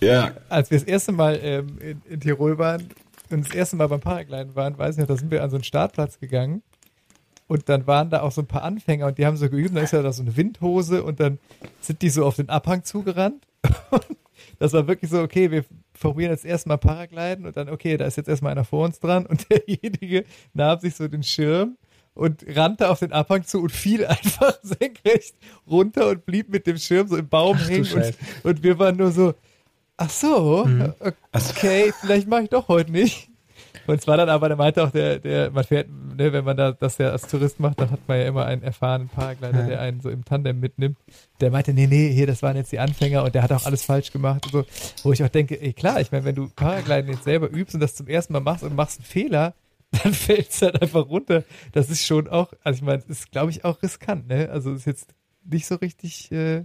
Ja, Als wir das erste Mal ähm, in, in Tirol waren und das erste Mal beim Paragliden waren, weiß ich noch, da sind wir an so einen Startplatz gegangen und dann waren da auch so ein paar Anfänger und die haben so geübt, da ist ja da so eine Windhose und dann sind die so auf den Abhang zugerannt. Das war wirklich so, okay, wir probieren jetzt erstmal Paragliden und dann, okay, da ist jetzt erstmal einer vor uns dran und derjenige nahm sich so den Schirm und rannte auf den Abhang zu und fiel einfach senkrecht runter und blieb mit dem Schirm so im Baum Ach hängen und, und wir waren nur so, ach so, Mhm. okay, vielleicht mache ich doch heute nicht. Und es war dann aber, der meinte auch, der, der, man fährt, ne, wenn man da das ja als Tourist macht, dann hat man ja immer einen erfahrenen Paraglider, Ja. der einen so im Tandem mitnimmt. Der meinte, nee, nee, hier, das waren jetzt die Anfänger und der hat auch alles falsch gemacht und so. Wo ich auch denke, ey, klar, ich meine, wenn du Paragliden jetzt selber übst und das zum ersten Mal machst und machst einen Fehler, dann fällt es halt einfach runter. Das ist schon auch, also ich meine, es ist, glaube ich, auch riskant, ne? Also es ist jetzt nicht so richtig, äh,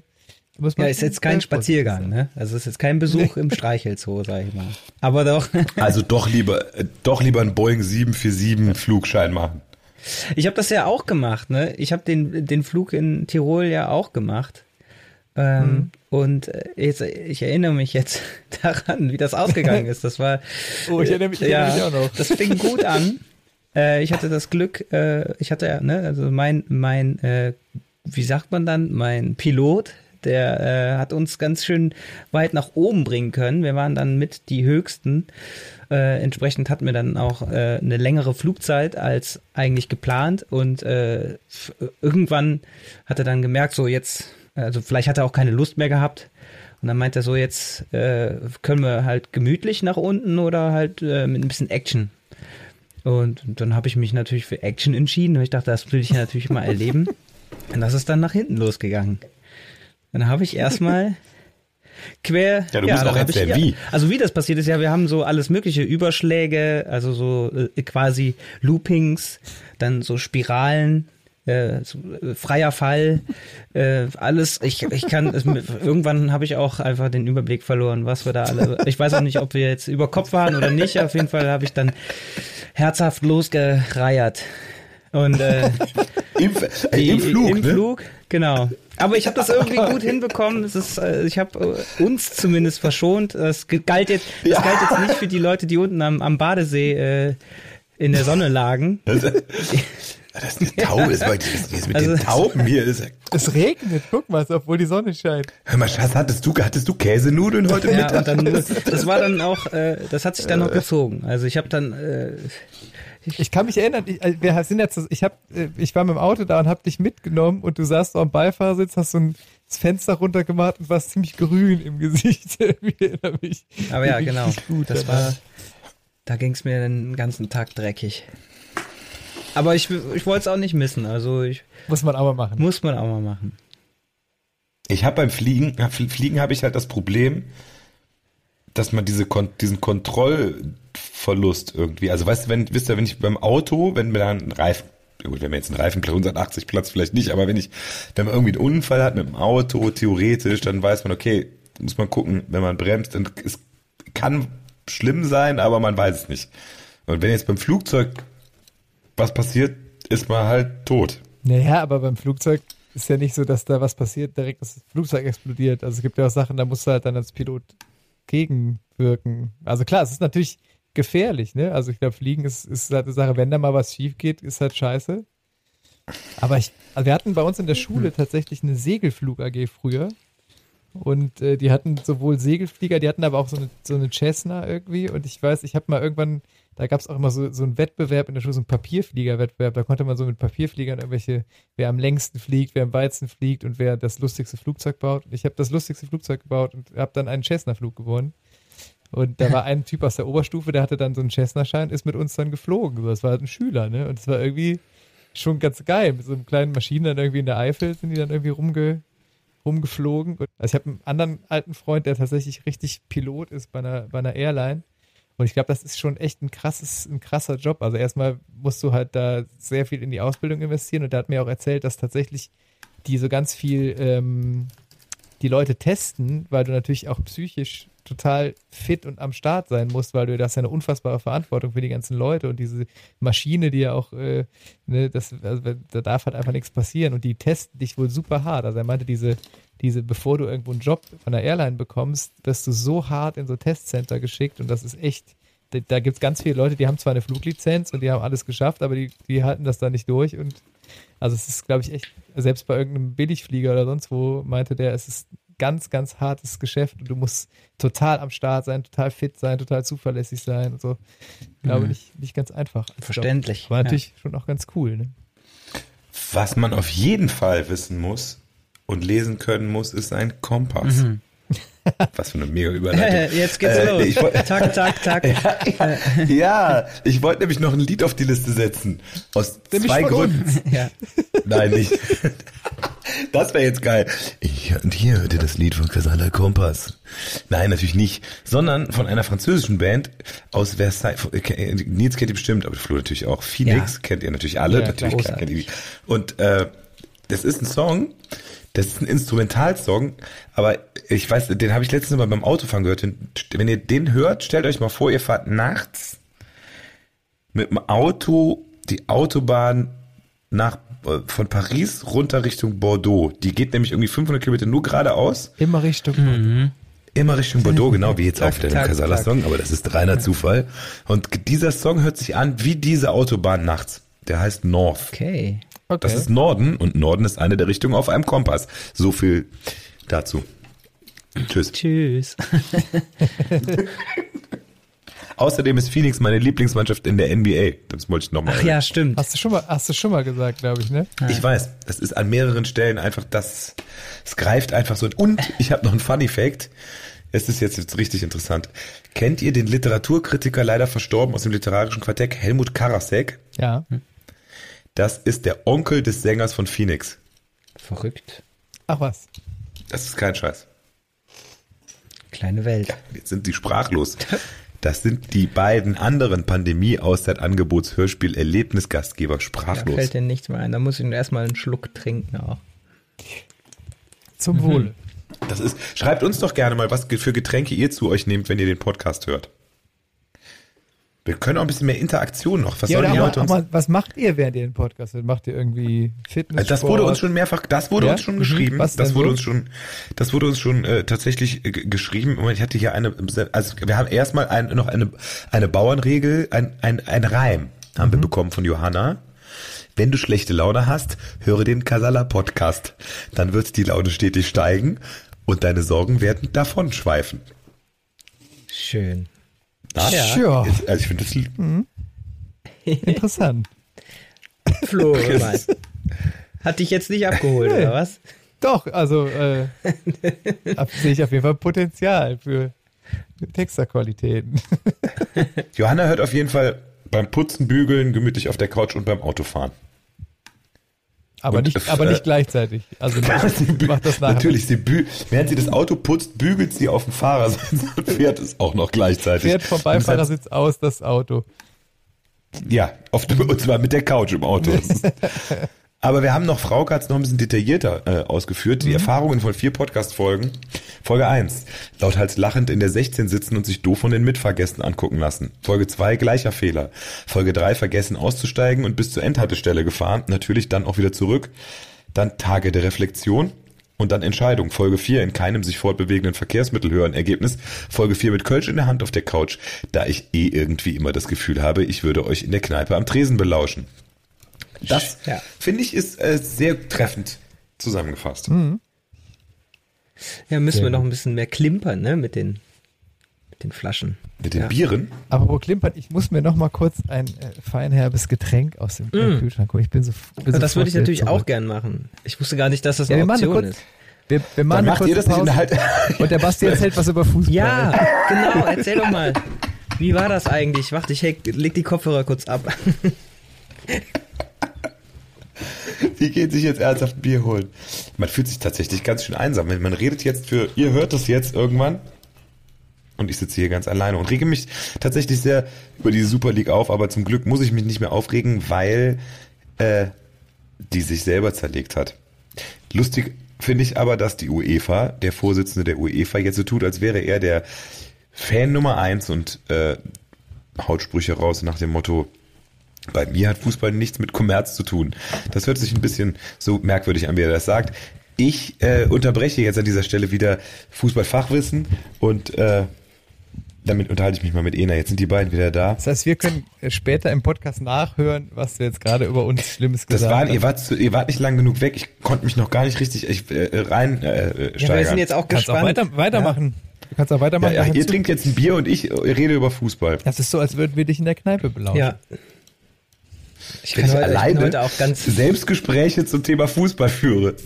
muss man Ja, ist jetzt kein Spaziergang, sein. ne? Also ist jetzt kein Besuch im Streichelzoo, sag ich mal. Aber doch. also doch lieber, äh, doch lieber einen Boeing 747 Flugschein machen. Ich habe das ja auch gemacht, ne? Ich habe den, den Flug in Tirol ja auch gemacht. Ähm, Mhm. Und äh, jetzt, ich erinnere mich jetzt daran, wie das ausgegangen ist. Das war. Oh, ich erinnere mich, ich ja, erinnere mich auch noch. Das fing gut an. Äh, ich hatte das Glück, äh, ich hatte ja, ne, also mein, mein, äh, wie sagt man dann, mein Pilot, der äh, hat uns ganz schön weit nach oben bringen können. Wir waren dann mit die höchsten. Äh, entsprechend hatten wir dann auch äh, eine längere Flugzeit als eigentlich geplant und äh, irgendwann hat er dann gemerkt, so jetzt, also vielleicht hat er auch keine Lust mehr gehabt. Und dann meint er so, jetzt äh, können wir halt gemütlich nach unten oder halt äh, mit ein bisschen Action. Und dann habe ich mich natürlich für Action entschieden. Und ich dachte, das will ich ja natürlich mal erleben. Und das ist dann nach hinten losgegangen. Dann habe ich erstmal quer. Ja, du musst dann auch hab ich- erzählen, wie. Also wie das passiert ist, ja, wir haben so alles mögliche Überschläge, also so äh, quasi Loopings, dann so Spiralen, äh, so, äh, freier Fall, äh, alles. Ich, ich kann, es, irgendwann habe ich auch einfach den Überblick verloren, was wir da alle. Ich weiß auch nicht, ob wir jetzt über Kopf waren oder nicht. Auf jeden Fall habe ich dann herzhaft losgereiert. Und äh, Im, äh, die- im Flug, Im ne? Flug, genau. Aber ich habe das irgendwie gut hinbekommen. Es ist, äh, ich habe äh, uns zumindest verschont. Das galt jetzt, das Ja. galt jetzt nicht für die Leute, die unten am, am Badesee äh, in der Sonne lagen. Das, das ist eine Taube, das, war- das ist mit Also- den Tauben hier. Das, Es regnet, guck mal, obwohl die Sonne scheint. hör mal, Schatz, hattest du, hattest du Käsenudeln heute Ja, Mittag? dann, das war dann auch, äh, das hat sich dann noch gezogen. Also ich habe dann, äh, Ich kann mich erinnern, ich, äh, wir sind jetzt, ich hab, äh, ich war mit dem Auto da und hab dich mitgenommen und du saßt dem Beifahrersitz, hast so ein das Fenster runtergemacht und warst ziemlich grün im Gesicht. ich mich. Aber ja, genau. Gut das war, da ging es mir den ganzen Tag dreckig. Aber ich, ich wollte es auch nicht missen. Also ich, muss man auch mal machen. Muss man auch mal machen. Ich habe beim Fliegen, Fliegen habe ich halt das Problem, dass man diese diesen Kontrollverlust irgendwie, also weißt du, wenn, wisst ihr, wenn ich beim Auto, wenn mir da ein Reifen gut, wenn wir jetzt einen Reifen 180 Platz vielleicht nicht, aber wenn ich, wenn man irgendwie einen Unfall hat mit dem Auto, theoretisch, dann weiß man, okay, muss man gucken, wenn man bremst, dann es kann schlimm sein, aber man weiß es nicht. Und wenn jetzt beim Flugzeug was passiert, ist man halt tot. Naja, aber beim Flugzeug ist ja nicht so, dass da was passiert, direkt das Flugzeug explodiert. Also es gibt ja auch Sachen, da musst du halt dann als Pilot gegenwirken. Also klar, es ist natürlich gefährlich, ne? Also ich glaube, Fliegen ist, ist halt eine Sache, wenn da mal was schief geht, ist halt scheiße. Aber ich, also wir hatten bei uns in der Schule hm. tatsächlich eine Segelflug AG früher. Und äh, die hatten sowohl Segelflieger, die hatten aber auch so eine, so eine Cessna irgendwie. Und ich weiß, ich habe mal irgendwann, da gab es auch immer so, so einen Wettbewerb in der Schule, so einen Papierflieger-Wettbewerb. Da konnte man so mit Papierfliegern irgendwelche, wer am längsten fliegt, wer am weitesten fliegt und wer das lustigste Flugzeug baut. Ich habe das lustigste Flugzeug gebaut und habe dann einen Cessna-Flug gewonnen. Und da war ein Typ aus der Oberstufe, der hatte dann so einen Cessna-Schein, ist mit uns dann geflogen. Das war halt ein Schüler, ne? Und es war irgendwie schon ganz geil. Mit so einem kleinen Maschinen dann irgendwie in der Eifel sind die dann irgendwie rumge rumgeflogen. Also ich habe einen anderen alten Freund, der tatsächlich richtig Pilot ist bei einer, bei einer Airline. Und ich glaube, das ist schon echt ein krasses, ein krasser Job. Also erstmal musst du halt da sehr viel in die Ausbildung investieren. Und der hat mir auch erzählt, dass tatsächlich die so ganz viel ähm, die Leute testen, weil du natürlich auch psychisch total fit und am Start sein musst, weil du das ja eine unfassbare Verantwortung für die ganzen Leute und diese Maschine, die ja auch, äh, ne, das, also, da darf halt einfach nichts passieren und die testen dich wohl super hart. Also er meinte, diese, diese, bevor du irgendwo einen Job von der Airline bekommst, wirst du so hart in so Testcenter geschickt und das ist echt, da, da gibt es ganz viele Leute, die haben zwar eine Fluglizenz und die haben alles geschafft, aber die, die halten das da nicht durch und also es ist, glaube ich, echt, selbst bei irgendeinem Billigflieger oder sonst wo, meinte der, es ist ganz, ganz hartes Geschäft und du musst total am Start sein, total fit sein, total zuverlässig sein und so. Ich glaube, mhm. nicht, nicht ganz einfach. Verständlich. War natürlich ja. schon auch ganz cool. Ne? Was man auf jeden Fall wissen muss und lesen können muss, ist ein Kompass. Mhm. Was für eine mega Überleitung. Jetzt geht's äh, los. Ich wollt, tak, tak, tak. ja, ja, ich wollte nämlich noch ein Lied auf die Liste setzen. Aus nämlich zwei Gründen. Ja. Nein, nicht. Das wäre jetzt geil. Ich, und hier hört ihr das Lied von Casala Kompass. Nein, natürlich nicht. Sondern von einer französischen Band aus Versailles. Äh, Nils kennt ihr bestimmt, aber Flo natürlich auch. Phoenix ja. kennt ihr natürlich alle. Ja, natürlich kennt ihr die. Und äh, das ist ein Song, das ist ein Instrumentalsong, aber ich weiß, den habe ich letztens mal beim Autofahren gehört. Wenn ihr den hört, stellt euch mal vor, ihr fahrt nachts mit dem Auto die Autobahn nach von Paris runter Richtung Bordeaux. Die geht nämlich irgendwie 500 Kilometer nur geradeaus. Immer Richtung mhm. Bordeaux. Immer Richtung Bordeaux, genau wie jetzt auf dem Casala-Song, aber das ist reiner Zufall. Und dieser Song hört sich an wie diese Autobahn nachts. Der heißt North. Okay. okay. Das ist Norden und Norden ist eine der Richtungen auf einem Kompass. So viel dazu. Tschüss. Tschüss. Außerdem ist Phoenix meine Lieblingsmannschaft in der NBA. Das wollte ich nochmal. Ach ja, stimmt. Hast du schon mal, hast du schon mal gesagt, glaube ich, ne? Ich weiß. Das ist an mehreren Stellen einfach das, es greift einfach so. Und ich habe noch einen Funny Fact. Es ist jetzt, jetzt richtig interessant. Kennt ihr den Literaturkritiker leider verstorben aus dem literarischen Quartett Helmut Karasek? Ja. Das ist der Onkel des Sängers von Phoenix. Verrückt. Ach was. Das ist kein Scheiß. Kleine Welt. Ja, jetzt sind die sprachlos. Das sind die beiden anderen Pandemie-Auszeit-Angebots-Hörspiel-Erlebnisgastgeber sprachlos. Da fällt dir nichts mehr ein. Da muss ich nur erstmal einen Schluck trinken auch. Zum mhm. Wohle. Das ist, schreibt uns doch gerne mal, was für Getränke ihr zu euch nehmt, wenn ihr den Podcast hört. Wir können auch ein bisschen mehr Interaktion noch. Was ja, sollen die Leute uns? Mal, was macht ihr, während ihr den Podcast hört? Macht ihr irgendwie Fitness? Das wurde uns schon mehrfach, das wurde ja? uns schon mhm. geschrieben. Was das wurde so? uns schon, das wurde uns schon äh, tatsächlich äh, geschrieben. Und ich hatte hier eine, also wir haben erstmal ein, noch eine, eine Bauernregel, ein, ein, ein Reim haben mhm. wir bekommen von Johanna. Wenn du schlechte Laune hast, höre den Kasala Podcast. Dann wird die Laune stetig steigen und deine Sorgen werden davon schweifen. Schön. Das, ja. Also ich finde das. Mhm. Interessant. Flo. Hat dich jetzt nicht abgeholt, oder was? Doch, also äh, sehe ich auf jeden Fall Potenzial für Texterqualitäten. Johanna hört auf jeden Fall beim Putzen, Bügeln, gemütlich auf der Couch und beim Autofahren. Aber Und, nicht, äh, aber nicht gleichzeitig. Also Sie macht das nachher. Natürlich, sie während sie das Auto putzt, bügelt sie auf dem Fahrersitz und fährt es auch noch gleichzeitig. Fährt vom Beifahrersitz aus das Auto. Ja, dem, und zwar mit der Couch im Auto. Aber wir haben noch, Frauke hat es noch ein bisschen detaillierter äh, ausgeführt. Die Erfahrungen von vier Podcast-Folgen. Folge 1. Lauthals lachend in der 16 sitzen und sich doof von den Mitfahrgästen angucken lassen. Folge 2. Gleicher Fehler. Folge 3. Vergessen auszusteigen und bis zur Endhaltestelle gefahren. Natürlich dann auch wieder zurück. Dann Tage der Reflexion. Und dann Entscheidung. Folge 4 in keinem sich fortbewegenden Verkehrsmittel hören. Ergebnis. Folge 4 mit Kölsch in der Hand auf der Couch, da ich eh irgendwie immer das Gefühl habe, ich würde euch in der Kneipe am Tresen belauschen. Das, Ja. finde ich, ist äh, sehr treffend zusammengefasst. Ja, müssen Sehr wir noch ein bisschen mehr klimpern, ne, mit den, mit den Flaschen. Mit den Ja. Bieren. Aber klimpern, ich muss mir noch mal kurz ein äh, feinherbes Getränk aus dem Mm. Kühlschrank holen. Ich bin so bin Ja, das würde ich natürlich auch zurück. gern machen. Ich wusste gar nicht, dass das Ja, eine wir machen eine Option kurz, ist. wir, wir Dann machen eine macht ihr das Pause Halt. und der Basti erzählt was über Fußball. Ja, genau, erzähl doch mal. Wie war das eigentlich? Warte, ich heck- leg die Kopfhörer kurz ab. Die gehen sich jetzt ernsthaft ein Bier holen. Man fühlt sich tatsächlich ganz schön einsam. Man redet jetzt für, ihr hört das jetzt irgendwann. Und ich sitze hier ganz alleine und rege mich tatsächlich sehr über diese Super League auf, aber zum Glück muss ich mich nicht mehr aufregen, weil äh, die sich selber zerlegt hat. Lustig finde ich aber, dass die UEFA, der Vorsitzende der UEFA, jetzt so tut, als wäre er der Fan Nummer eins und äh, haut Sprüche raus nach dem Motto, bei mir hat Fußball nichts mit Kommerz zu tun. Das hört sich ein bisschen so merkwürdig an, wie er das sagt. Ich äh, unterbreche jetzt an dieser Stelle wieder Fußballfachwissen und äh, damit unterhalte ich mich mal mit Ena. Jetzt sind die beiden wieder da. Das heißt, wir können äh, später im Podcast nachhören, was du jetzt gerade über uns Schlimmes Das gesagt war, hast. ihr wart, zu, ihr wart nicht lang genug weg. Ich konnte mich noch gar nicht richtig ich, äh, rein äh, Ja, wir sind jetzt auch kannst auch gespannt. weiter, weitermachen. Du kannst auch ja, weitermachen. ja, Dann ihr trinkt jetzt ein Bier und ich äh, rede über Fußball. das ist so, als würden wir dich in der Kneipe belauschen. Ja. Ich kann ich heute, ich alleine bin heute auch ganz. Selbstgespräche zum Thema Fußball führe.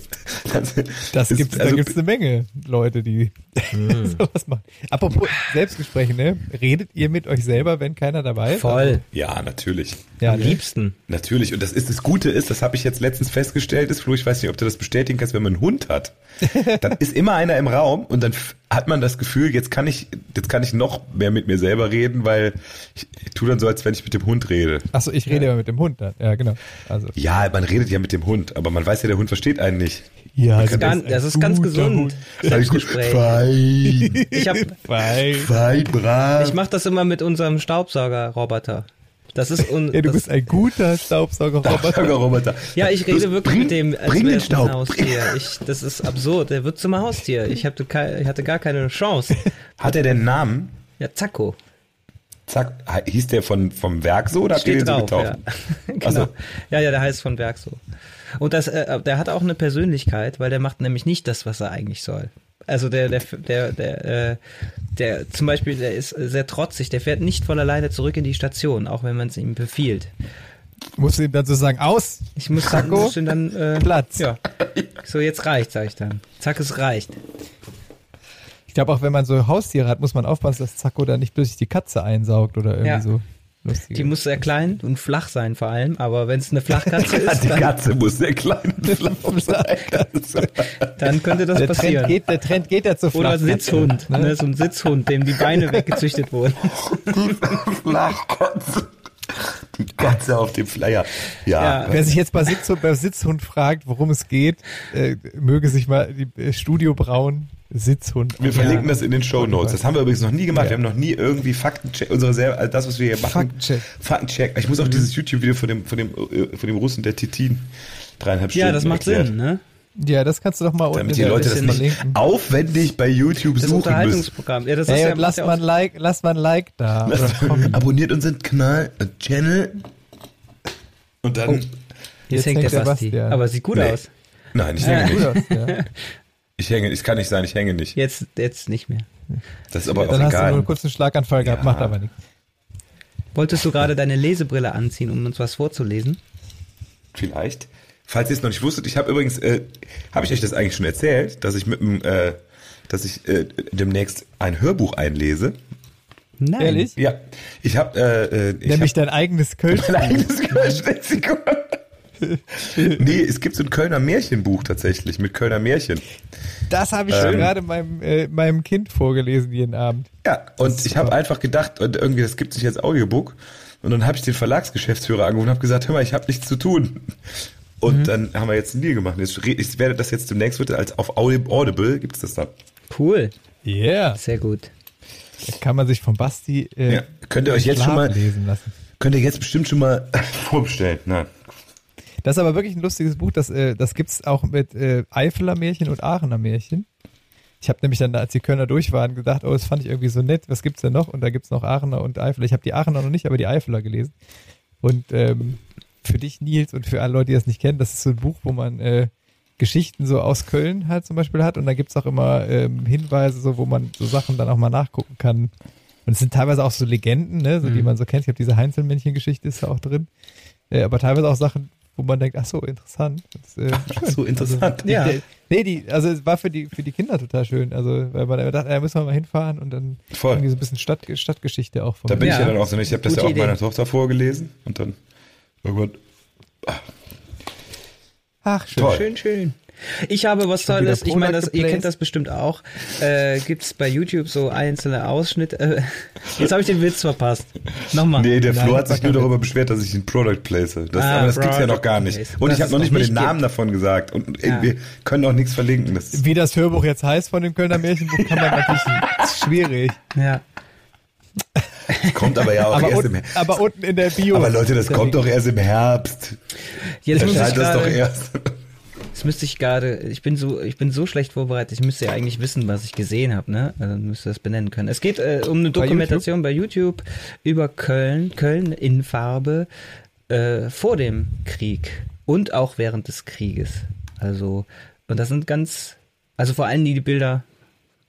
Das, Das ist- gibt's, also- da gibt's eine Menge Leute, die sowas machen. Apropos Selbstgespräche, ne? Redet ihr mit euch selber, wenn keiner dabei ist? Voll. Ja, natürlich. Ja, Am liebsten. Natürlich. Und das ist das Gute ist, das habe ich jetzt letztens festgestellt, ist, Flo, ich weiß nicht, ob du das bestätigen kannst, wenn man einen Hund hat, dann ist immer einer im Raum und dann hat man das Gefühl, jetzt kann ich, jetzt kann ich noch mehr mit mir selber reden, weil ich, ich tue dann so, als wenn ich mit dem Hund rede. Achso, ich rede ja mit dem Hund dann. Ja, genau. Also. Ja, man redet ja mit dem Hund, aber man weiß ja, der Hund versteht einen nicht. Ja, Das ist ganz, das ist ganz gesund. Selbstgespräch. Fein, Ich hab, Fein. fein, brav. ich mache das immer mit unserem Staubsaugerroboter. Das ist un, Ja, du das, bist ein guter Staubsaugerroboter. Roboter. Ja, ich rede Los, wirklich bring, mit dem, als bring den Staub. Haustier. Ich, das ist absurd. Der wird zum Haustier. Ich hatte, ich hatte gar keine Chance. Hat er den Namen? Ja, Zacko. Zack, hieß der von, vom Werk so oder habt ihr Steht den so drauf, ja. getauft? genau. So. Ja, ja, der heißt von Werk so. Und das, äh, der hat auch eine Persönlichkeit, weil der macht nämlich nicht das, was er eigentlich soll. Also der, der, der, der, äh, der, zum Beispiel, der ist sehr trotzig, der fährt nicht von alleine zurück in die Station, auch wenn man es ihm befiehlt. Musst du ihm dann so sagen, aus, Ich muss dann, Zacko, muss ihn dann äh, Platz. Ja. So, jetzt reicht, sag ich dann. Zack, es reicht. Ich glaube auch, wenn man so Haustiere hat, muss man aufpassen, dass Zacko da nicht plötzlich die Katze einsaugt oder irgendwie Ja. so. Lustige. Die muss sehr klein und flach sein vor allem, aber wenn es eine Flachkatze ist, Die dann, Katze muss sehr klein und flach sein. dann könnte das der, Trend passieren. geht, der Trend geht ja zu Oder Flachkatze, Sitzhund, ne? ne? so ein Sitzhund, dem die Beine weggezüchtet wurden. Flachkatze. Die Katze auf dem Flyer. Ja. Ja. Wer sich jetzt bei Sitzhund, bei Sitzhund fragt, worum es geht, äh, möge sich mal die äh, Studio Braun Sitzhund. Wir verlinken das in den Show Notes. Das haben wir übrigens noch nie gemacht. Ja. Wir haben noch nie irgendwie Faktencheck, unsere selber, also das, was wir hier machen. Faktencheck. Faktencheck. Ich muss auch dieses YouTube-Video von dem, von dem, äh, von dem Russen, der Titin, dreieinhalb Ja, Stunden das macht erklärt. Sinn, ne? Ja, das kannst du doch mal unten Damit die Leute das nicht verlinken. aufwendig bei YouTube Das suchen müssen. Unterhaltungsprogramm. Ja, das ist Ey, ja, und lass ja mal ein Like, lass mal ein Like da. Abonniert unseren Kanal, äh, Channel. Und dann. Oh. Jetzt, Jetzt hängt der hängt der Basti. Bastian. Aber sieht gut Nee. aus. Nein, ich Ja. hänge Gut nicht. aus, ja. Ich hänge, es kann nicht sein, ich hänge nicht. Jetzt, jetzt nicht mehr. Das ist aber Dann auch hast du nur egal. einen kurzen Schlaganfall gehabt, Ja. macht aber nichts. Wolltest du gerade deine Lesebrille anziehen, um uns was vorzulesen? Vielleicht. Falls ihr es noch nicht wusstet, ich habe übrigens, äh, habe ich euch das eigentlich schon erzählt, dass ich mit dem, äh, dass ich äh, demnächst ein Hörbuch einlese. Nein. Ehrlich? Ja, ich habe, äh, äh, ich Nämlich hab dein eigenes Kölsch. mein eigenes Kölsch-Lexikon. Nee, es gibt so ein Kölner Märchenbuch tatsächlich mit Kölner Märchen. Das habe ich Ähm. gerade meinem, äh, meinem Kind vorgelesen jeden Abend. Ja, und ich habe einfach gedacht, und irgendwie, das gibt sich als Audiobook. Und dann habe ich den Verlagsgeschäftsführer angerufen und habe gesagt, hör mal, ich habe nichts zu tun. Und dann haben wir jetzt einen Deal gemacht. Jetzt, ich werde das jetzt demnächst wird als auf Audi- Audible gibt's das dann. Cool. Yeah. Sehr gut. Da kann man sich von Basti äh, Ja. Könnt ihr euch jetzt schon mal, lesen lassen. könnt ihr jetzt bestimmt schon mal vorbestellen. Na, Das ist aber wirklich ein lustiges Buch. Das, äh, das gibt's auch mit äh, Eifeler Märchen und Aachener Märchen. Ich habe nämlich dann, als die Kölner durch waren, gedacht, oh, das fand ich irgendwie so nett. Was gibt's denn noch? Und da gibt's noch Aachener und Eifeler. Ich habe die Aachener noch nicht, aber die Eifeler gelesen. Und ähm, für dich, Nils, und für alle Leute, die das nicht kennen, das ist so ein Buch, wo man äh, Geschichten so aus Köln halt zum Beispiel hat. Und da gibt's auch immer ähm, Hinweise, so, wo man so Sachen dann auch mal nachgucken kann. Und es sind teilweise auch so Legenden, ne, so die Mhm. man so kennt. Ich glaube, diese Heinzelmännchen-Geschichte ist da auch drin. Äh, aber teilweise auch Sachen, wo man denkt, ach so, interessant. Das, äh, schön. so interessant. Also, Ja. Nee, die, also es war für die, für die Kinder total schön. Also, weil man dachte, da müssen wir mal hinfahren und dann Voll. irgendwie so ein bisschen Stadt, Stadtgeschichte auch von Da bin ich Ja. ja dann auch so nicht. Ich habe das ja auch meiner Idee. Tochter vorgelesen und dann irgendwann. Ach, schön. Toll. Schön, schön. Ich habe was Schon Tolles, ich meine, das, Product ihr kennt das bestimmt auch. Äh, gibt's bei YouTube so einzelne Ausschnitte. Äh, jetzt habe ich den Witz verpasst. Nochmal. Nee, der Flo hat sich nur darüber beschwert, dass ich ein Product place. Das, Ah, aber das gibt's ja Product noch gar nicht. Place. Und Das ich habe es noch nicht mal den Namen davon gesagt. Und äh, Ja. wir können auch nichts verlinken. Das Wie das Hörbuch jetzt heißt von dem Kölner Märchenbuch, kann man natürlich, ist schwierig. Ja. kommt aber ja auch Aber, erst unten, im Herbst. aber unten in der Bio. Aber Leute, das kommt doch erst im Herbst. Jetzt muss ich das doch erst. Jetzt müsste ich gerade, ich bin so, ich bin so schlecht vorbereitet, ich müsste ja eigentlich wissen, was ich gesehen habe, ne? Also, Dann müsste das benennen können. Es geht äh, um eine Bei Dokumentation bei YouTube über Köln, Köln in Farbe äh, vor dem Krieg und auch während des Krieges. Also, und das sind ganz, also vor allem die, die Bilder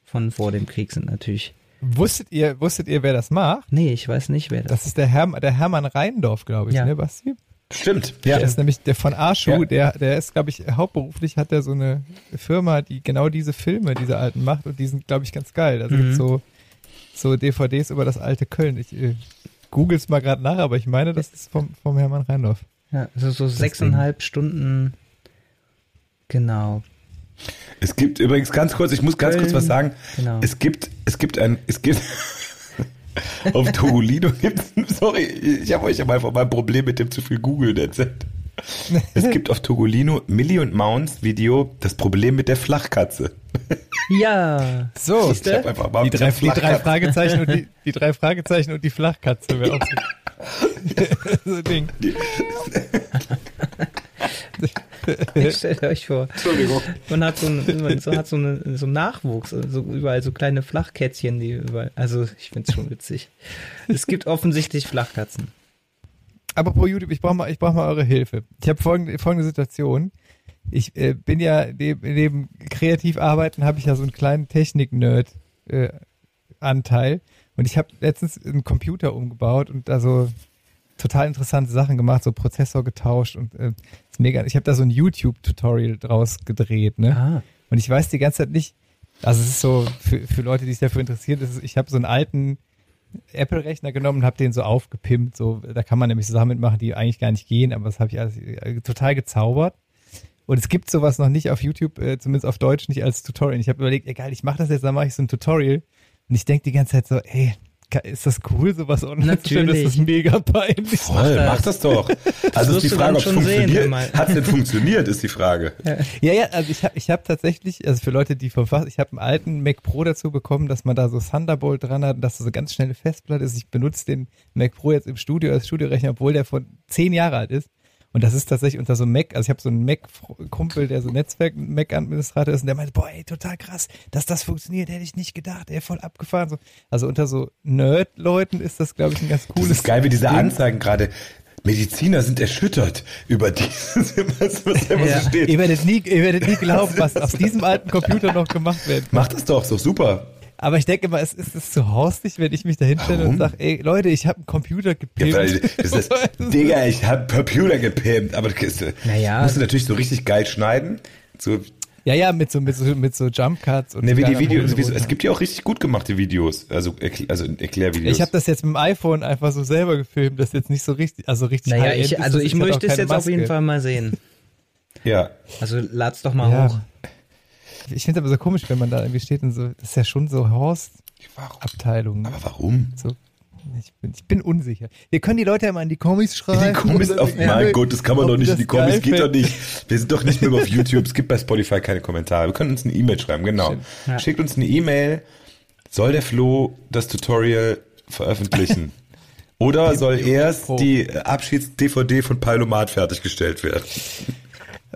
von vor dem Krieg sind natürlich. Wusstet ihr, wusstet ihr, wer das macht? Nee, ich weiß nicht, wer das. Das ist der, Herm, der Hermann Reindorf, glaube ich, Ja. ne, Basti? Stimmt. Ja. Der ist nämlich der von Arschu, Ja. der, der ist, glaube ich, hauptberuflich hat er so eine Firma, die genau diese Filme, diese alten macht und die sind, glaube ich, ganz geil. Also Mhm. gibt's so, so DVDs über das alte Köln. Ich äh, googles mal gerade nach, aber ich meine, das ist vom, vom Hermann Reindorf. Ja, also so sechseinhalb Stunden. Genau. Es gibt übrigens ganz kurz, ich muss ganz Köln, kurz was sagen. genau. Es gibt, es gibt ein, es gibt auf Togolino gibt sorry, ich habe euch ja mal von meinem Problem mit dem zu viel Googeln erzählt. Es gibt auf Togolino Millie und Mounds Video das Problem mit der Flachkatze. Ja. So? Ich hab einfach mal die drei, die drei. Fragezeichen und die, die drei Fragezeichen und die Flachkatze wäre auch so, so ein Ding. Stellt euch vor. Entschuldigung. Man hat so, einen, man so, hat so, eine, so einen Nachwuchs, so überall so kleine Flachkätzchen, die überall, also ich find's schon witzig. Es gibt offensichtlich Flachkatzen. Aber pro YouTube, ich brauche mal, ich brauche mal eure Hilfe. Ich habe folgende, folgende Situation. Ich äh, bin ja neben, neben kreativ arbeiten habe ich ja so einen kleinen Technik-Nerd äh, Anteil und ich habe letztens einen Computer umgebaut und da so total interessante Sachen gemacht, so Prozessor getauscht und äh, ist mega. Ich habe da so ein YouTube-Tutorial draus gedreht, ne? Ah. Und ich weiß die ganze Zeit nicht, also es ist so, für, für Leute, die sich dafür interessieren, ist, ich habe so einen alten Apple-Rechner genommen und habe den so aufgepimpt. So, da kann man nämlich so Sachen mitmachen, die eigentlich gar nicht gehen, aber das habe ich alles äh, total gezaubert. Und es gibt sowas noch nicht auf YouTube, äh, zumindest auf Deutsch, nicht als Tutorial. Ich habe überlegt, egal, ich mache das jetzt, dann mache ich so ein Tutorial. Und ich denke die ganze Zeit so, ey, ist das cool, sowas online zu stellen? Das ist Natürlich. mega peinlich. Voll, das. mach das doch. Also wirst ist die Frage, ob es schon sehen, funktioniert. Hat es denn funktioniert, ist die Frage. Ja, ja, also ich habe ich hab tatsächlich, also für Leute, die verfasst, ich habe einen alten Mac Pro dazu bekommen, dass man da so Thunderbolt dran hat und dass das so ganz schnelle Festplatte ist. Ich benutze den Mac Pro jetzt im Studio als Studiorechner, obwohl der von zehn Jahre alt ist. Und das ist tatsächlich unter so einem Mac, also ich habe so einen Mac-Kumpel, der so Netzwerk-Mac-Administrator ist und der meinte, boah, ey, total krass, dass das funktioniert, hätte ich nicht gedacht, ey, voll abgefahren. So. Also unter so Nerd-Leuten ist das, glaube ich, ein ganz Das cooles ist geil, wie diese. Anzeigen gerade. Mediziner sind erschüttert über dieses, was, da immer Ja. so steht. Ihr werdet nie, ihr werdet nie glauben, was aus diesem alten Computer noch gemacht werden kann. Mach das doch, doch super. Aber ich denke mal, es ist es zu haustig, wenn ich mich da hinstelle und sage, ey Leute, ich habe einen Computer Ja, gepimpt. das ist, Digga, ich hab Computer gepimpt, aber das ist, Naja. musst du natürlich so richtig geil schneiden. So, ja, ja, mit so, mit so, mit so Jump Cuts und ne, wie die Videos, wie so, es gibt ja auch richtig gut gemachte Videos, also, erkl- also Erklärvideos. Ich habe das jetzt mit dem iPhone einfach so selber gefilmt, das ist jetzt nicht so richtig, also richtig Naja, ich, ist also das. ich möchte es jetzt auf Maske. jeden Fall mal sehen. ja. Also lad's doch mal Ja. hoch. Ich finde es aber so komisch, wenn man da irgendwie steht und so, das ist ja schon so Horst-Abteilung. Ne? Aber warum? So, ich, bin, ich bin unsicher. Wir können die Leute ja mal in die Comics schreiben. In die Comics auf, Ja, mein Gott, das kann man doch nicht in die Comics, geht doch nicht. Wir sind doch nicht mehr auf YouTube, es gibt bei Spotify keine Kommentare. Wir können uns eine E-Mail schreiben, genau. Ja. Schickt uns eine E-Mail, soll der Flo das Tutorial veröffentlichen? Oder soll erst die Abschieds-DVD von Palomat fertiggestellt werden?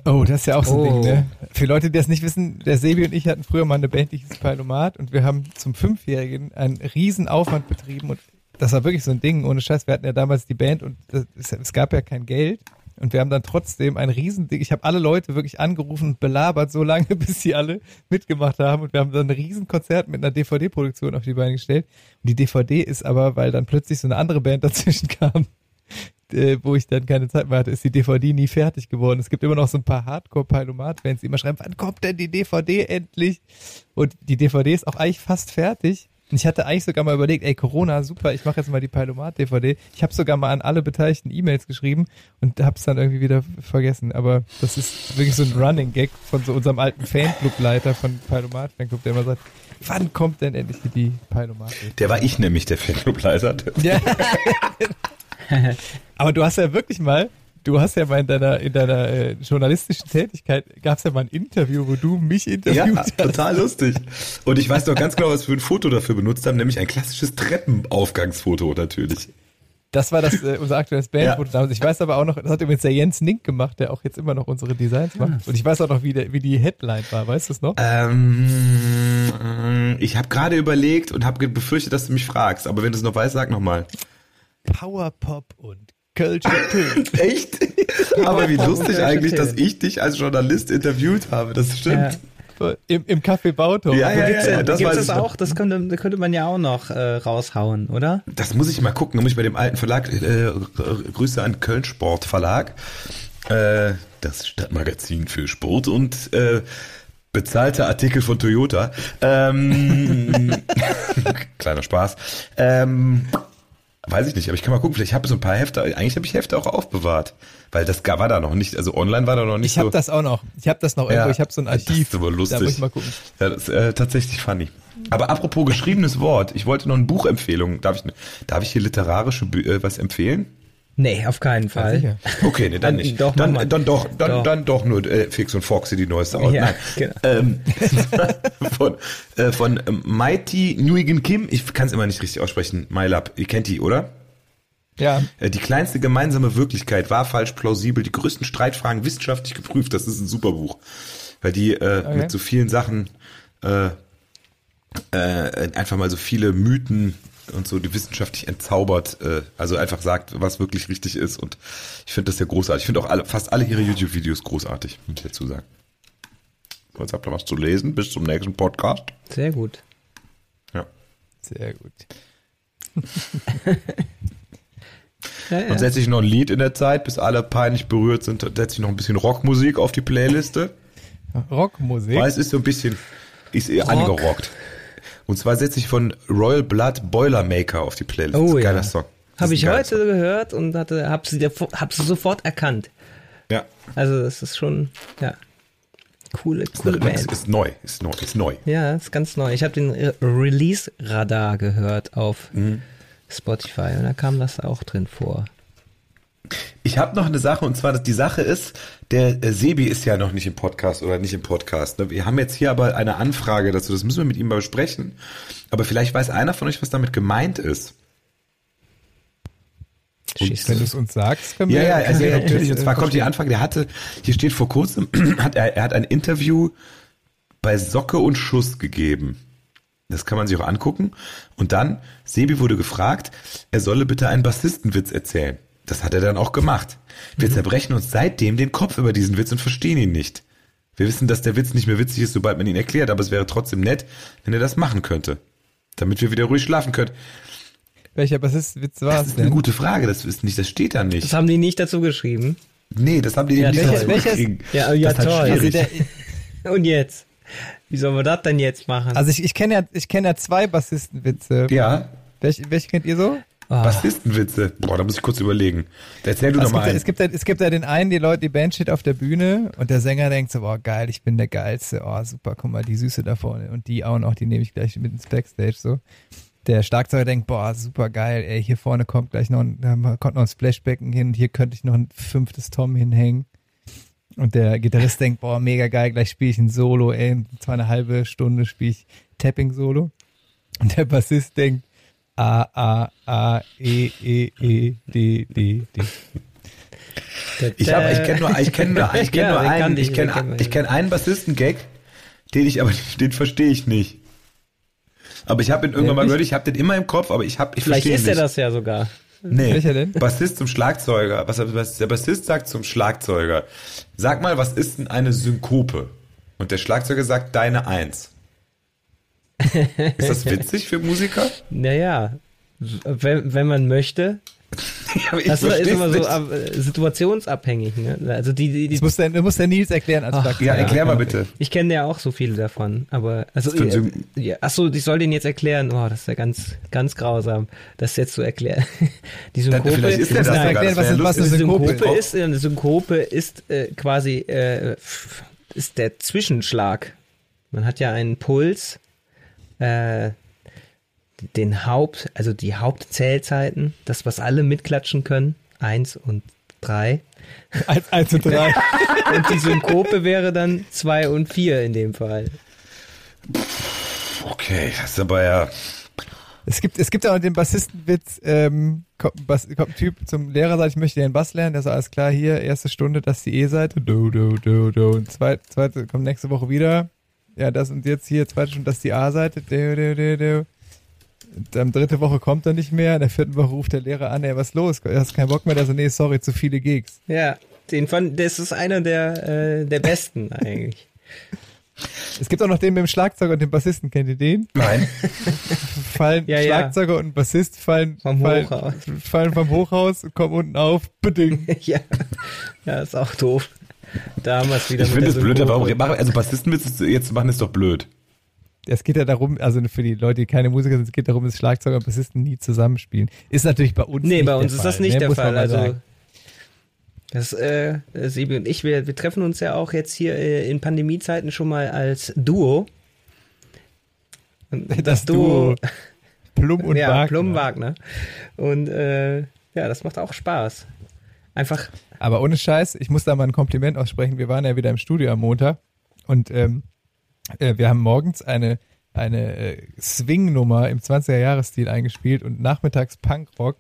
Oh, das ist ja auch so ein Oh. Ding, ne? Für Leute, die das nicht wissen, der Sebi und ich hatten früher mal eine Band, die hieß Palomat und wir haben zum Fünfjährigen einen riesen Aufwand betrieben und das war wirklich so ein Ding, ohne Scheiß. Wir hatten ja damals die Band und das, es, gab ja kein Geld und wir haben dann trotzdem ein riesen Ding. Ich habe alle Leute wirklich angerufen und belabert, so lange, bis sie alle mitgemacht haben und wir haben dann ein riesen Konzert mit einer DVD-Produktion auf die Beine gestellt. Und die DVD ist aber, weil dann plötzlich so eine andere Band dazwischen kam, äh, wo ich dann keine Zeit mehr hatte, ist die DVD nie fertig geworden. Es gibt immer noch so ein paar Hardcore-Palomat-Fans, die immer schreiben, wann kommt denn die DVD endlich? Und die DVD ist auch eigentlich fast fertig. Und ich hatte eigentlich sogar mal überlegt, ey, Corona, super, ich mache jetzt mal die Palomat-DVD. Ich habe sogar mal an alle Beteiligten E-Mails geschrieben und habe es dann irgendwie wieder vergessen. Aber das ist wirklich so ein Running-Gag von so unserem alten Fanclub-Leiter von Palomat-Fanclub, der immer sagt, wann kommt denn endlich die Palomat? Der war ich nämlich, der Fanclubleiter. Ja. Aber du hast ja wirklich mal, du hast ja mal in deiner, in deiner äh, journalistischen Tätigkeit, gab es ja mal ein Interview, wo du mich interviewt Ja, hast. total lustig. Und ich weiß noch ganz genau, was wir für ein Foto dafür benutzt haben, nämlich ein klassisches Treppenaufgangsfoto natürlich. Das war das, äh, unser aktuelles Bandfoto damals. Ich weiß aber auch noch, das hat übrigens der Jens Nink gemacht, der auch jetzt immer noch unsere Designs macht. Und ich weiß auch noch, wie, der, wie die Headline war, weißt du es noch? Ähm, ich habe gerade überlegt und habe befürchtet, dass du mich fragst, aber wenn du es noch weißt, sag nochmal. Powerpop und Kölsche Tö. Echt? aber wie lustig eigentlich, dass ich dich als Journalist interviewt habe, das stimmt. Im, Im Café Bautor. Ja, ja, Gibt's, ja, ja, das gibt's das auch? Das könnte, das könnte man ja auch noch äh, raushauen, oder? Das muss ich mal gucken, da muss ich bei dem alten Verlag, äh, Grüße an Köln Sport Verlag, äh, das Stadtmagazin für Sport und äh, bezahlte Artikel von Toyota. Ähm, kleiner Spaß. Ähm, weiß ich nicht, aber ich kann mal gucken, vielleicht habe ich so ein paar Hefte, eigentlich habe ich Hefte auch aufbewahrt, weil das war da noch nicht, also online war da noch nicht Ich habe so. das auch noch. Ich habe das noch irgendwo. Ja, ich habe so ein das Archiv. ist aber lustig. Da muss ich mal gucken. Ja, das ist äh, tatsächlich funny. Aber apropos geschriebenes Wort, ich wollte noch eine Buchempfehlung. Darf ich, darf ich hier literarische äh, was empfehlen? Nee, auf keinen Fall. sicher. Okay, nee, dann Dann nicht. doch, dann, dann doch, dann, Doch. dann doch nur äh, Fix und Foxy, die neueste aus. Ja, genau. Ähm, von äh, von ähm, Mighty Nguyen Kim, ich kann es immer nicht richtig aussprechen, MyLab, ihr kennt die, oder? Ja. Äh, Die kleinste gemeinsame Wirklichkeit war falsch plausibel, die größten Streitfragen wissenschaftlich geprüft. Das ist ein super Buch, weil die äh, Okay. mit so vielen Sachen äh, äh, einfach mal so viele Mythen und so die wissenschaftlich entzaubert, äh, also einfach sagt, was wirklich richtig ist. Und ich finde das sehr großartig. Ich finde auch alle, fast alle ihre YouTube-Videos großartig, muss ich dazu sagen. So, jetzt habt ihr was zu lesen. Bis zum nächsten Podcast. Sehr gut. Ja. Sehr gut. Ja, Und ja. setze ich noch ein Lied in der Zeit, bis alle peinlich berührt sind, setze ich noch ein bisschen Rockmusik auf die Playliste. Rockmusik. Weil es ist so ein bisschen, ist eher Rock. angerockt. Und zwar setze ich von Royal Blood Boilermaker auf die Playlist. Oh Geiler ja. Song. Habe ich heute gehört und hatte, hab sie, hab sie sofort erkannt. Song. Ja. Also das ist schon, ja, coole, coole Ist, Band. ist neu, ist neu, ist neu. Ja, ist ganz neu. Ich habe den Re- Release-Radar gehört auf Mhm. Spotify und da kam das auch drin vor. Ich habe noch eine Sache und zwar, dass die Sache ist, der äh, Sebi ist ja noch nicht im Podcast oder nicht im Podcast. Ne? Wir haben jetzt hier aber eine Anfrage dazu, das müssen wir mit ihm mal besprechen. Aber vielleicht weiß einer von euch, was damit gemeint ist. Schieß Wenn du es uns sagst, können Ja, wir ja, also ja, natürlich. Und zwar kommt die. Anfrage, der hatte, hier steht vor kurzem, hat er, er hat ein Interview bei Socke und Schuss gegeben. Das kann man sich auch angucken. Und dann, Sebi wurde gefragt, er solle bitte einen Bassistenwitz erzählen. Das hat er dann auch gemacht. Wir zerbrechen uns seitdem den Kopf über diesen Witz und verstehen ihn nicht. Wir wissen, dass der Witz nicht mehr witzig ist, sobald man ihn erklärt, aber es wäre trotzdem nett, wenn er das machen könnte. Damit wir wieder ruhig schlafen können. Welcher Bassistwitz war Das es ist eine denn? gute Frage, das ist nicht, das steht da Das nicht. haben die nicht dazu geschrieben. Nee, das haben die Ja, eben nicht dazu gekriegen. Ja, ja, das halt toll. Also, der, Und jetzt? Wie sollen wir das denn jetzt machen? also ich, ich kenne ja, ich kenne ja zwei Bassistenwitze. ja, Welche, welche kennt ihr so? Ah, Bassistenwitze. Boah, da muss ich kurz überlegen. Erzähl du Also doch es, gibt, es, gibt es gibt ja den einen, die Leute, die Band steht auf der Bühne und der Sänger denkt so, boah, geil, ich bin der Geilste, oh, super, guck mal, die Süße da vorne und die auch noch, die nehme ich gleich mit ins Backstage, so. Der Schlagzeuger denkt, boah, super geil, ey, hier vorne kommt gleich noch ein, da kommt noch ein Splashbecken hin hier könnte ich noch ein fünftes Tom hinhängen. Und der Gitarrist denkt, boah, mega geil, gleich spiele ich ein Solo, ey, in zwar eine halbe Stunde spiele ich Tapping-Solo. Und der Bassist denkt, A, A, A, E, E, E, D, D, D. Ich, hab, ich kenne nur, ich kenn nur, ich kenn Ja, nur einen, ich, kenne ich kenn einen Bassisten-Gag, den ich aber, den verstehe ich nicht. Aber ich habe ihn irgendwann mal gehört, ich habe den immer im Kopf, aber ich habe, ich Vielleicht verstehe ist ihn er nicht. das ja sogar. Nee. Welcher denn? Bassist zum Schlagzeuger. Was, was der Bassist sagt zum Schlagzeuger. Sag mal, was ist denn eine Synkope? Und der Schlagzeuger sagt deine Eins. Ist das witzig für Musiker? Naja, wenn, wenn man möchte. Ja, aber ich Das ist immer so nicht. äh, situationsabhängig. Ne? Also die, die, Das die muss der, das muss der Nils erklären als Ach. Ja, erklär mal bitte. ich kenne ja auch so viele davon, aber also äh, ja, achso, ich soll den jetzt erklären. Oh, das ist ja ganz ganz grausam, das jetzt zu erklären. Die Synkope, vielleicht ist der das Nein, sogar. erklären, Das was, was eine. Synkope ist. Synkope ist, eine Synkope ist äh, quasi äh, ist der Zwischenschlag. Man hat ja einen Puls, äh, den Haupt, also die Hauptzählzeiten, das was alle mitklatschen können, eins und drei. Eins, eins und drei. Und die Synkope wäre dann zwei und vier in dem Fall. Okay, das ist aber ja. Es gibt, es gibt auch noch den Bassistenwitz, ähm, kommt, ein Bass, kommt ein Typ zum Lehrer, sagt, ich möchte den Bass lernen, der sagt, alles klar, hier, erste Stunde, das ist die E-Seite, do, do, do, do, und zweite, zweite, kommt nächste Woche wieder, ja, das und jetzt hier, zweite Stunde, das ist die A-Seite. Und dann dritte Woche kommt er nicht mehr, in der vierten Woche ruft der Lehrer an, ey, was ist los? Hast keinen Bock mehr? Der so, nee, sorry, zu viele Gigs. Ja, den fand, das ist einer der, äh, der besten eigentlich. Es gibt auch noch den mit dem Schlagzeuger und dem Bassisten, kennt ihr den? Nein. fallen Ja, ja. Schlagzeuger und Bassist fallen Vom fallen, Hochhaus. fallen vom Hochhaus, kommen unten auf, beding. ja. ja, ist auch doof. Da haben wir es wieder Ich mit finde es blöd, aber warum machen, also Bassistenwitze jetzt zu machen ist doch blöd. Es geht ja darum, also für die Leute, die keine Musiker sind, es geht darum, dass Schlagzeuger und Bassisten nie zusammenspielen. Ist natürlich bei uns Nee, nicht bei der uns ist Fall, das nicht ne? der Fall. Also sagen. das äh, Sebi und ich, wir, wir treffen uns ja auch jetzt hier äh, in Pandemiezeiten schon mal als Duo. Und das Duo Plum und ja, Wagner. Plum Wagner. Und äh, ja, das macht auch Spaß. Einfach, Aber ohne Scheiß, ich muss da mal ein Kompliment aussprechen. Wir waren ja wieder im Studio am Montag und ähm, äh, wir haben morgens eine eine äh, Swing-Nummer im 20er-Jahres-Stil eingespielt und nachmittags Punkrock.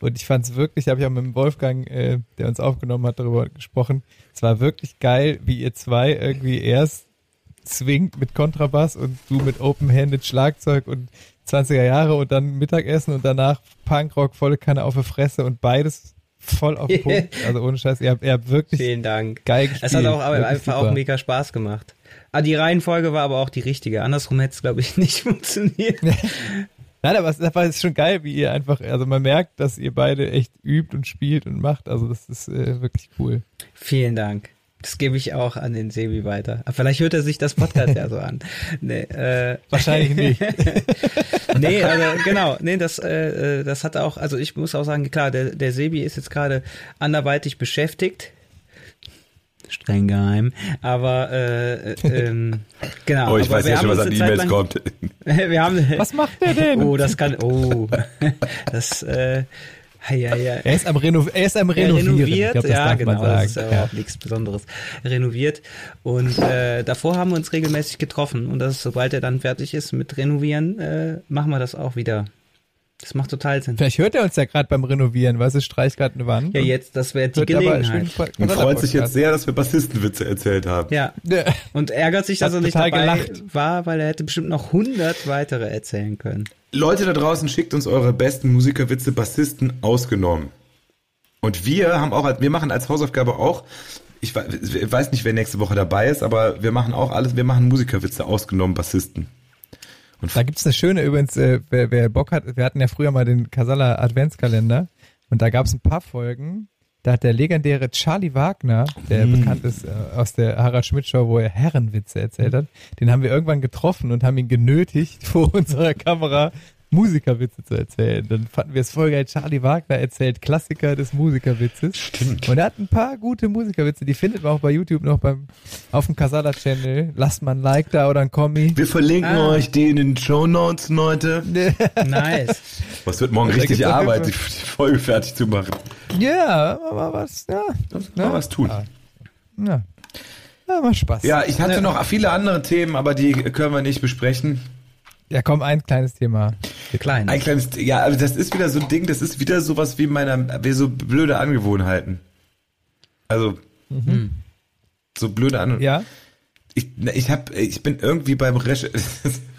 Und ich fand es wirklich, habe ich auch mit dem Wolfgang, äh, der uns aufgenommen hat, darüber gesprochen. Es war wirklich geil, wie ihr zwei irgendwie erst swingt mit Kontrabass und du mit Open-Handed Schlagzeug und 20er Jahre und dann Mittagessen und danach Punkrock, volle Kanne auf die Fresse und beides voll auf den Punkt. Also ohne Scheiß, ihr habt, ihr habt wirklich vielen Dank. geil gespielt. Es hat auch aber einfach super. auch mega Spaß gemacht. Ah, die Reihenfolge war aber auch die richtige. Andersrum hätte es, glaube ich, nicht funktioniert. Nein, aber es aber es ist schon geil, wie ihr einfach, also man merkt, dass ihr beide echt übt und spielt und macht. Also das ist äh, wirklich cool. Vielen Dank. Das gebe ich auch an den Sebi weiter. Aber vielleicht hört er sich das Podcast ja so an. Nee, äh, Wahrscheinlich nicht. nee, also genau, nee, das, äh, äh, das hat auch, also ich muss auch sagen, klar, der, der Sebi ist jetzt gerade anderweitig beschäftigt. Streng geheim. Aber äh, äh, ähm, genau. Oh, ich aber weiß ja schon, was an E-Mails lang- kommt. wir haben, Was macht der denn? Oh, das kann, oh, das, äh, ja, ja, ja. Er ist am, Reno er ist am Ja, Renovieren. renoviert, ich glaub, ja, genau, das ist ja, Ja. auch nichts Besonderes. Renoviert. Und äh, davor haben wir uns regelmäßig getroffen. Und das, sobald er dann fertig ist mit Renovieren, äh, machen wir das auch wieder. Das macht total Sinn. Vielleicht hört er uns ja gerade beim Renovieren, weißt du, streicht gerade eine Wand. Ja, jetzt, das wäre die Gelegenheit. Und freut sich jetzt sehr, dass wir Bassistenwitze erzählt haben. Ja, und ärgert sich, dass er nicht dabei gelacht. war, weil er hätte bestimmt noch 100 weitere erzählen können. Leute da draußen, schickt uns eure besten Musikerwitze, Bassisten ausgenommen. Und wir haben auch, wir machen als Hausaufgabe auch, ich weiß nicht, wer nächste Woche dabei ist, aber wir machen auch alles, wir machen Musikerwitze ausgenommen, Bassisten. Und Da gibt's eine schöne übrigens, äh, wer, wer Bock hat, wir hatten ja früher mal den Casala Adventskalender und da gab's ein paar Folgen, da hat der legendäre Charlie Wagner, der Hm. bekannt ist äh, aus der Harald Schmidt Show, wo er Herrenwitze erzählt hat, den haben wir irgendwann getroffen und haben ihn genötigt, vor unserer Kamera Musikerwitze zu erzählen. Dann fanden wir es voll geil. Charlie Wagner erzählt Klassiker des Musikerwitzes. Stimmt. Und er hat ein paar gute Musikerwitze, die findet man auch bei YouTube noch beim, auf dem Casala Channel. Lasst mal ein Like da oder ein Kommi. wir verlinken Ah. euch die in den Show Notes, Leute. Nice. Was wird morgen richtig Arbeit, die, Folge fertig zu machen? Ja, aber was, ja. Mal was tun. Ja. Ja, ja macht Spaß. Ja, ich hatte noch viele andere Themen, aber die können wir nicht besprechen. Ja, komm, ein kleines Thema. Klein. Ein kleines, ja, aber das ist wieder so ein Ding, das ist wieder sowas wie meiner, wie so blöde Angewohnheiten. Also, so blöde An Ja? Ich, ich hab, ich bin irgendwie beim Recherchieren.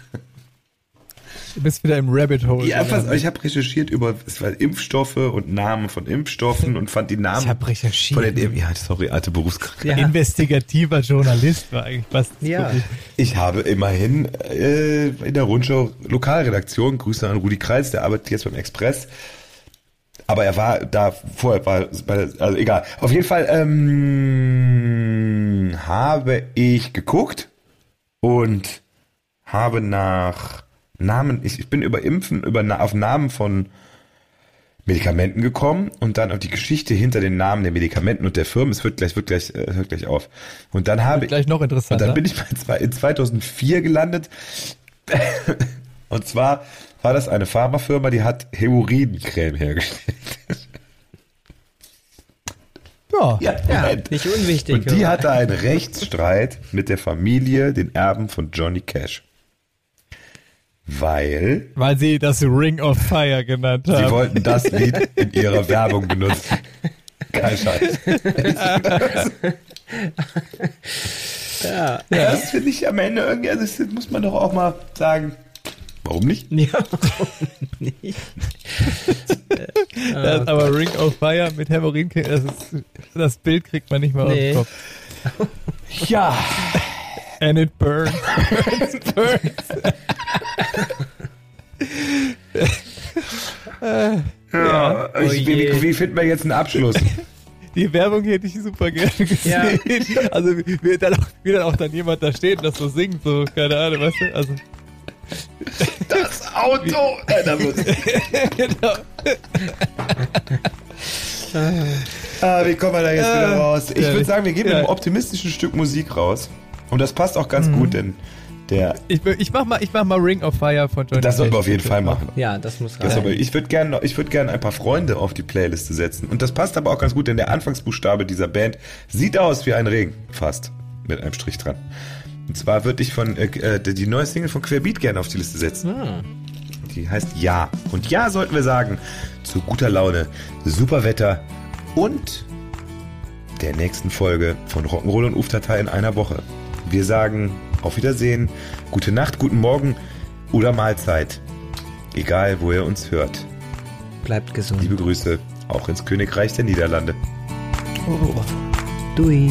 Du bist wieder im Rabbit Hole. ja, was, ich habe recherchiert über es war Impfstoffe und Namen von Impfstoffen und fand die Namen Ich hab recherchiert. von den, ja, sorry, alte Berufskrankheit. Ja. Investigativer Journalist war eigentlich fast. Ja. Ich habe immerhin äh, in der Rundschau Lokalredaktion, Grüße an Rudi Kreis, der arbeitet jetzt beim Express. Aber er war da vorher, war bei der, also egal. Auf jeden Fall ähm, habe ich geguckt und habe nach Namen, ich, ich bin über Impfen, über auf Namen von Medikamenten gekommen und dann auf die Geschichte hinter den Namen der Medikamenten und der Firmen. Es wird gleich, wird gleich, äh, hört gleich auf. Und dann habe ich Gleich noch und interessanter. dann bin ich bei zwei, in 2004 gelandet. Und zwar war das eine Pharmafirma, die hat Hämorrhoidencreme hergestellt. ja. Ja, Ja, nicht unwichtig. Und die aber- hatte einen Rechtsstreit mit der Familie, den Erben von Johnny Cash. Weil Weil sie das Ring of Fire genannt sie haben. wollten das Lied in ihrer Werbung benutzen. Kein Scheiß. Ja. Das finde ich am Ende irgendwie, also das muss man doch auch mal sagen. Warum nicht? Ja, warum nicht? Das ist aber Ring of Fire mit Hämorrhoiden, das, ist, das Bild kriegt man nicht mehr Nee. auf den Kopf. Ja. And it burns. burns, burns. Ja, Oh ich, wie, wie, wie finden wir jetzt einen Abschluss? Die Werbung hätte ich super gerne gesehen. Also wie dann, auch, wie dann auch dann jemand da steht und das so singt, so, keine Ahnung, weißt du? Also, Das Auto! Äh, da muss- genau. ah, wie kommen wir da jetzt wieder raus? Ich ja, würde sagen, wir gehen mit ja. einem optimistischen Stück Musik raus. Und das passt auch ganz gut, denn der, Ich, ich, mach mal, ich mach mal Ring of Fire von Johnny das sollten wir auf jeden Fall machen. Ja, das muss Das aber, rein. ich würde gerne ich würd gern ein paar Freunde auf die Playliste setzen. Und das passt aber auch ganz gut, denn der Anfangsbuchstabe dieser Band sieht aus wie ein Regen. Fast. Mit einem Strich dran. Und zwar würde ich von äh, äh, die neue Single von Querbeat gerne auf die Liste setzen. Ah, Die heißt Ja. Und Ja sollten wir sagen, zu guter Laune, super Wetter und der nächsten Folge von Rock'n'Roll und Uftatei in einer Woche. Wir sagen auf Wiedersehen, gute Nacht, guten Morgen oder Mahlzeit. Egal, wo ihr uns hört. bleibt gesund. Liebe Grüße auch ins Königreich der Niederlande. Dui.